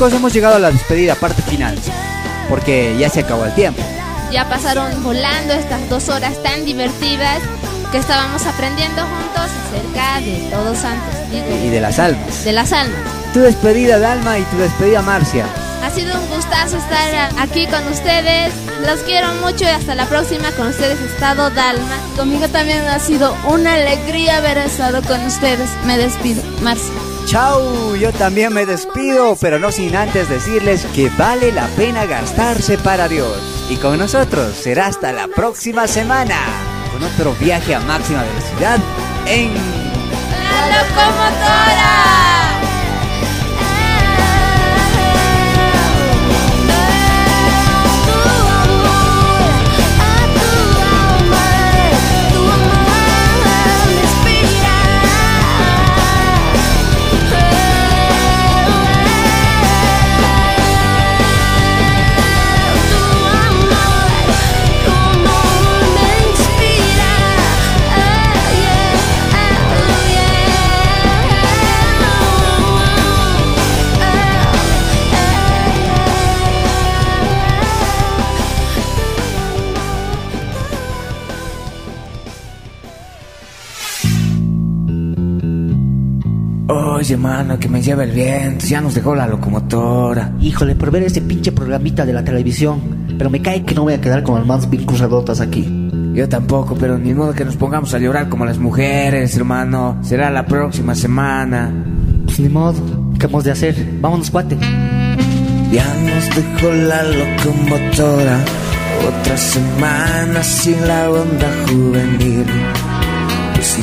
Chicos, hemos llegado a la despedida, parte final. Porque ya se acabó el tiempo. Ya pasaron volando estas dos horas tan divertidas que estábamos aprendiendo juntos acerca de Todos Santos. digo, Y de las almas. de las almas. Tu despedida, Dalma, y tu despedida, Marcia. Ha sido un gustazo estar aquí con ustedes. Los quiero mucho y hasta la próxima. Con ustedes estado Dalma. Conmigo también ha sido una alegría haber estado con ustedes. Me despido. Marcia. Chau, yo también me despido, pero no sin antes decirles que vale la pena gastarse para Dios. Y con nosotros será hasta la próxima semana, con otro viaje a máxima velocidad en... ¡La locomotora! Oye, mano, que me lleva el viento. Ya nos dejó la locomotora. Híjole, por ver ese pinche programita de la televisión. Pero me cae que no voy a quedar con las manos bien cruzadotas aquí. Yo tampoco, pero ni modo que nos pongamos a llorar como las mujeres, hermano. Será la próxima semana. Pues ni modo. ¿Qué hemos de hacer? Vámonos, cuate. Ya nos dejó la locomotora. Otra semana sin la onda juvenil.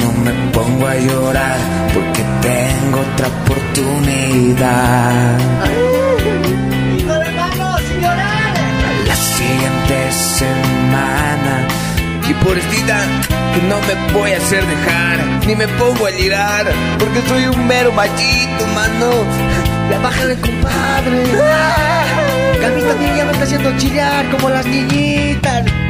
No me pongo a llorar porque tengo otra oportunidad. La siguiente semana. Y por esta que no me voy a hacer dejar, ni me pongo a llorar, porque soy un mero machito, mano. Ya bájale, compadre. Que a mí también ya me está haciendo chillar como las niñitas.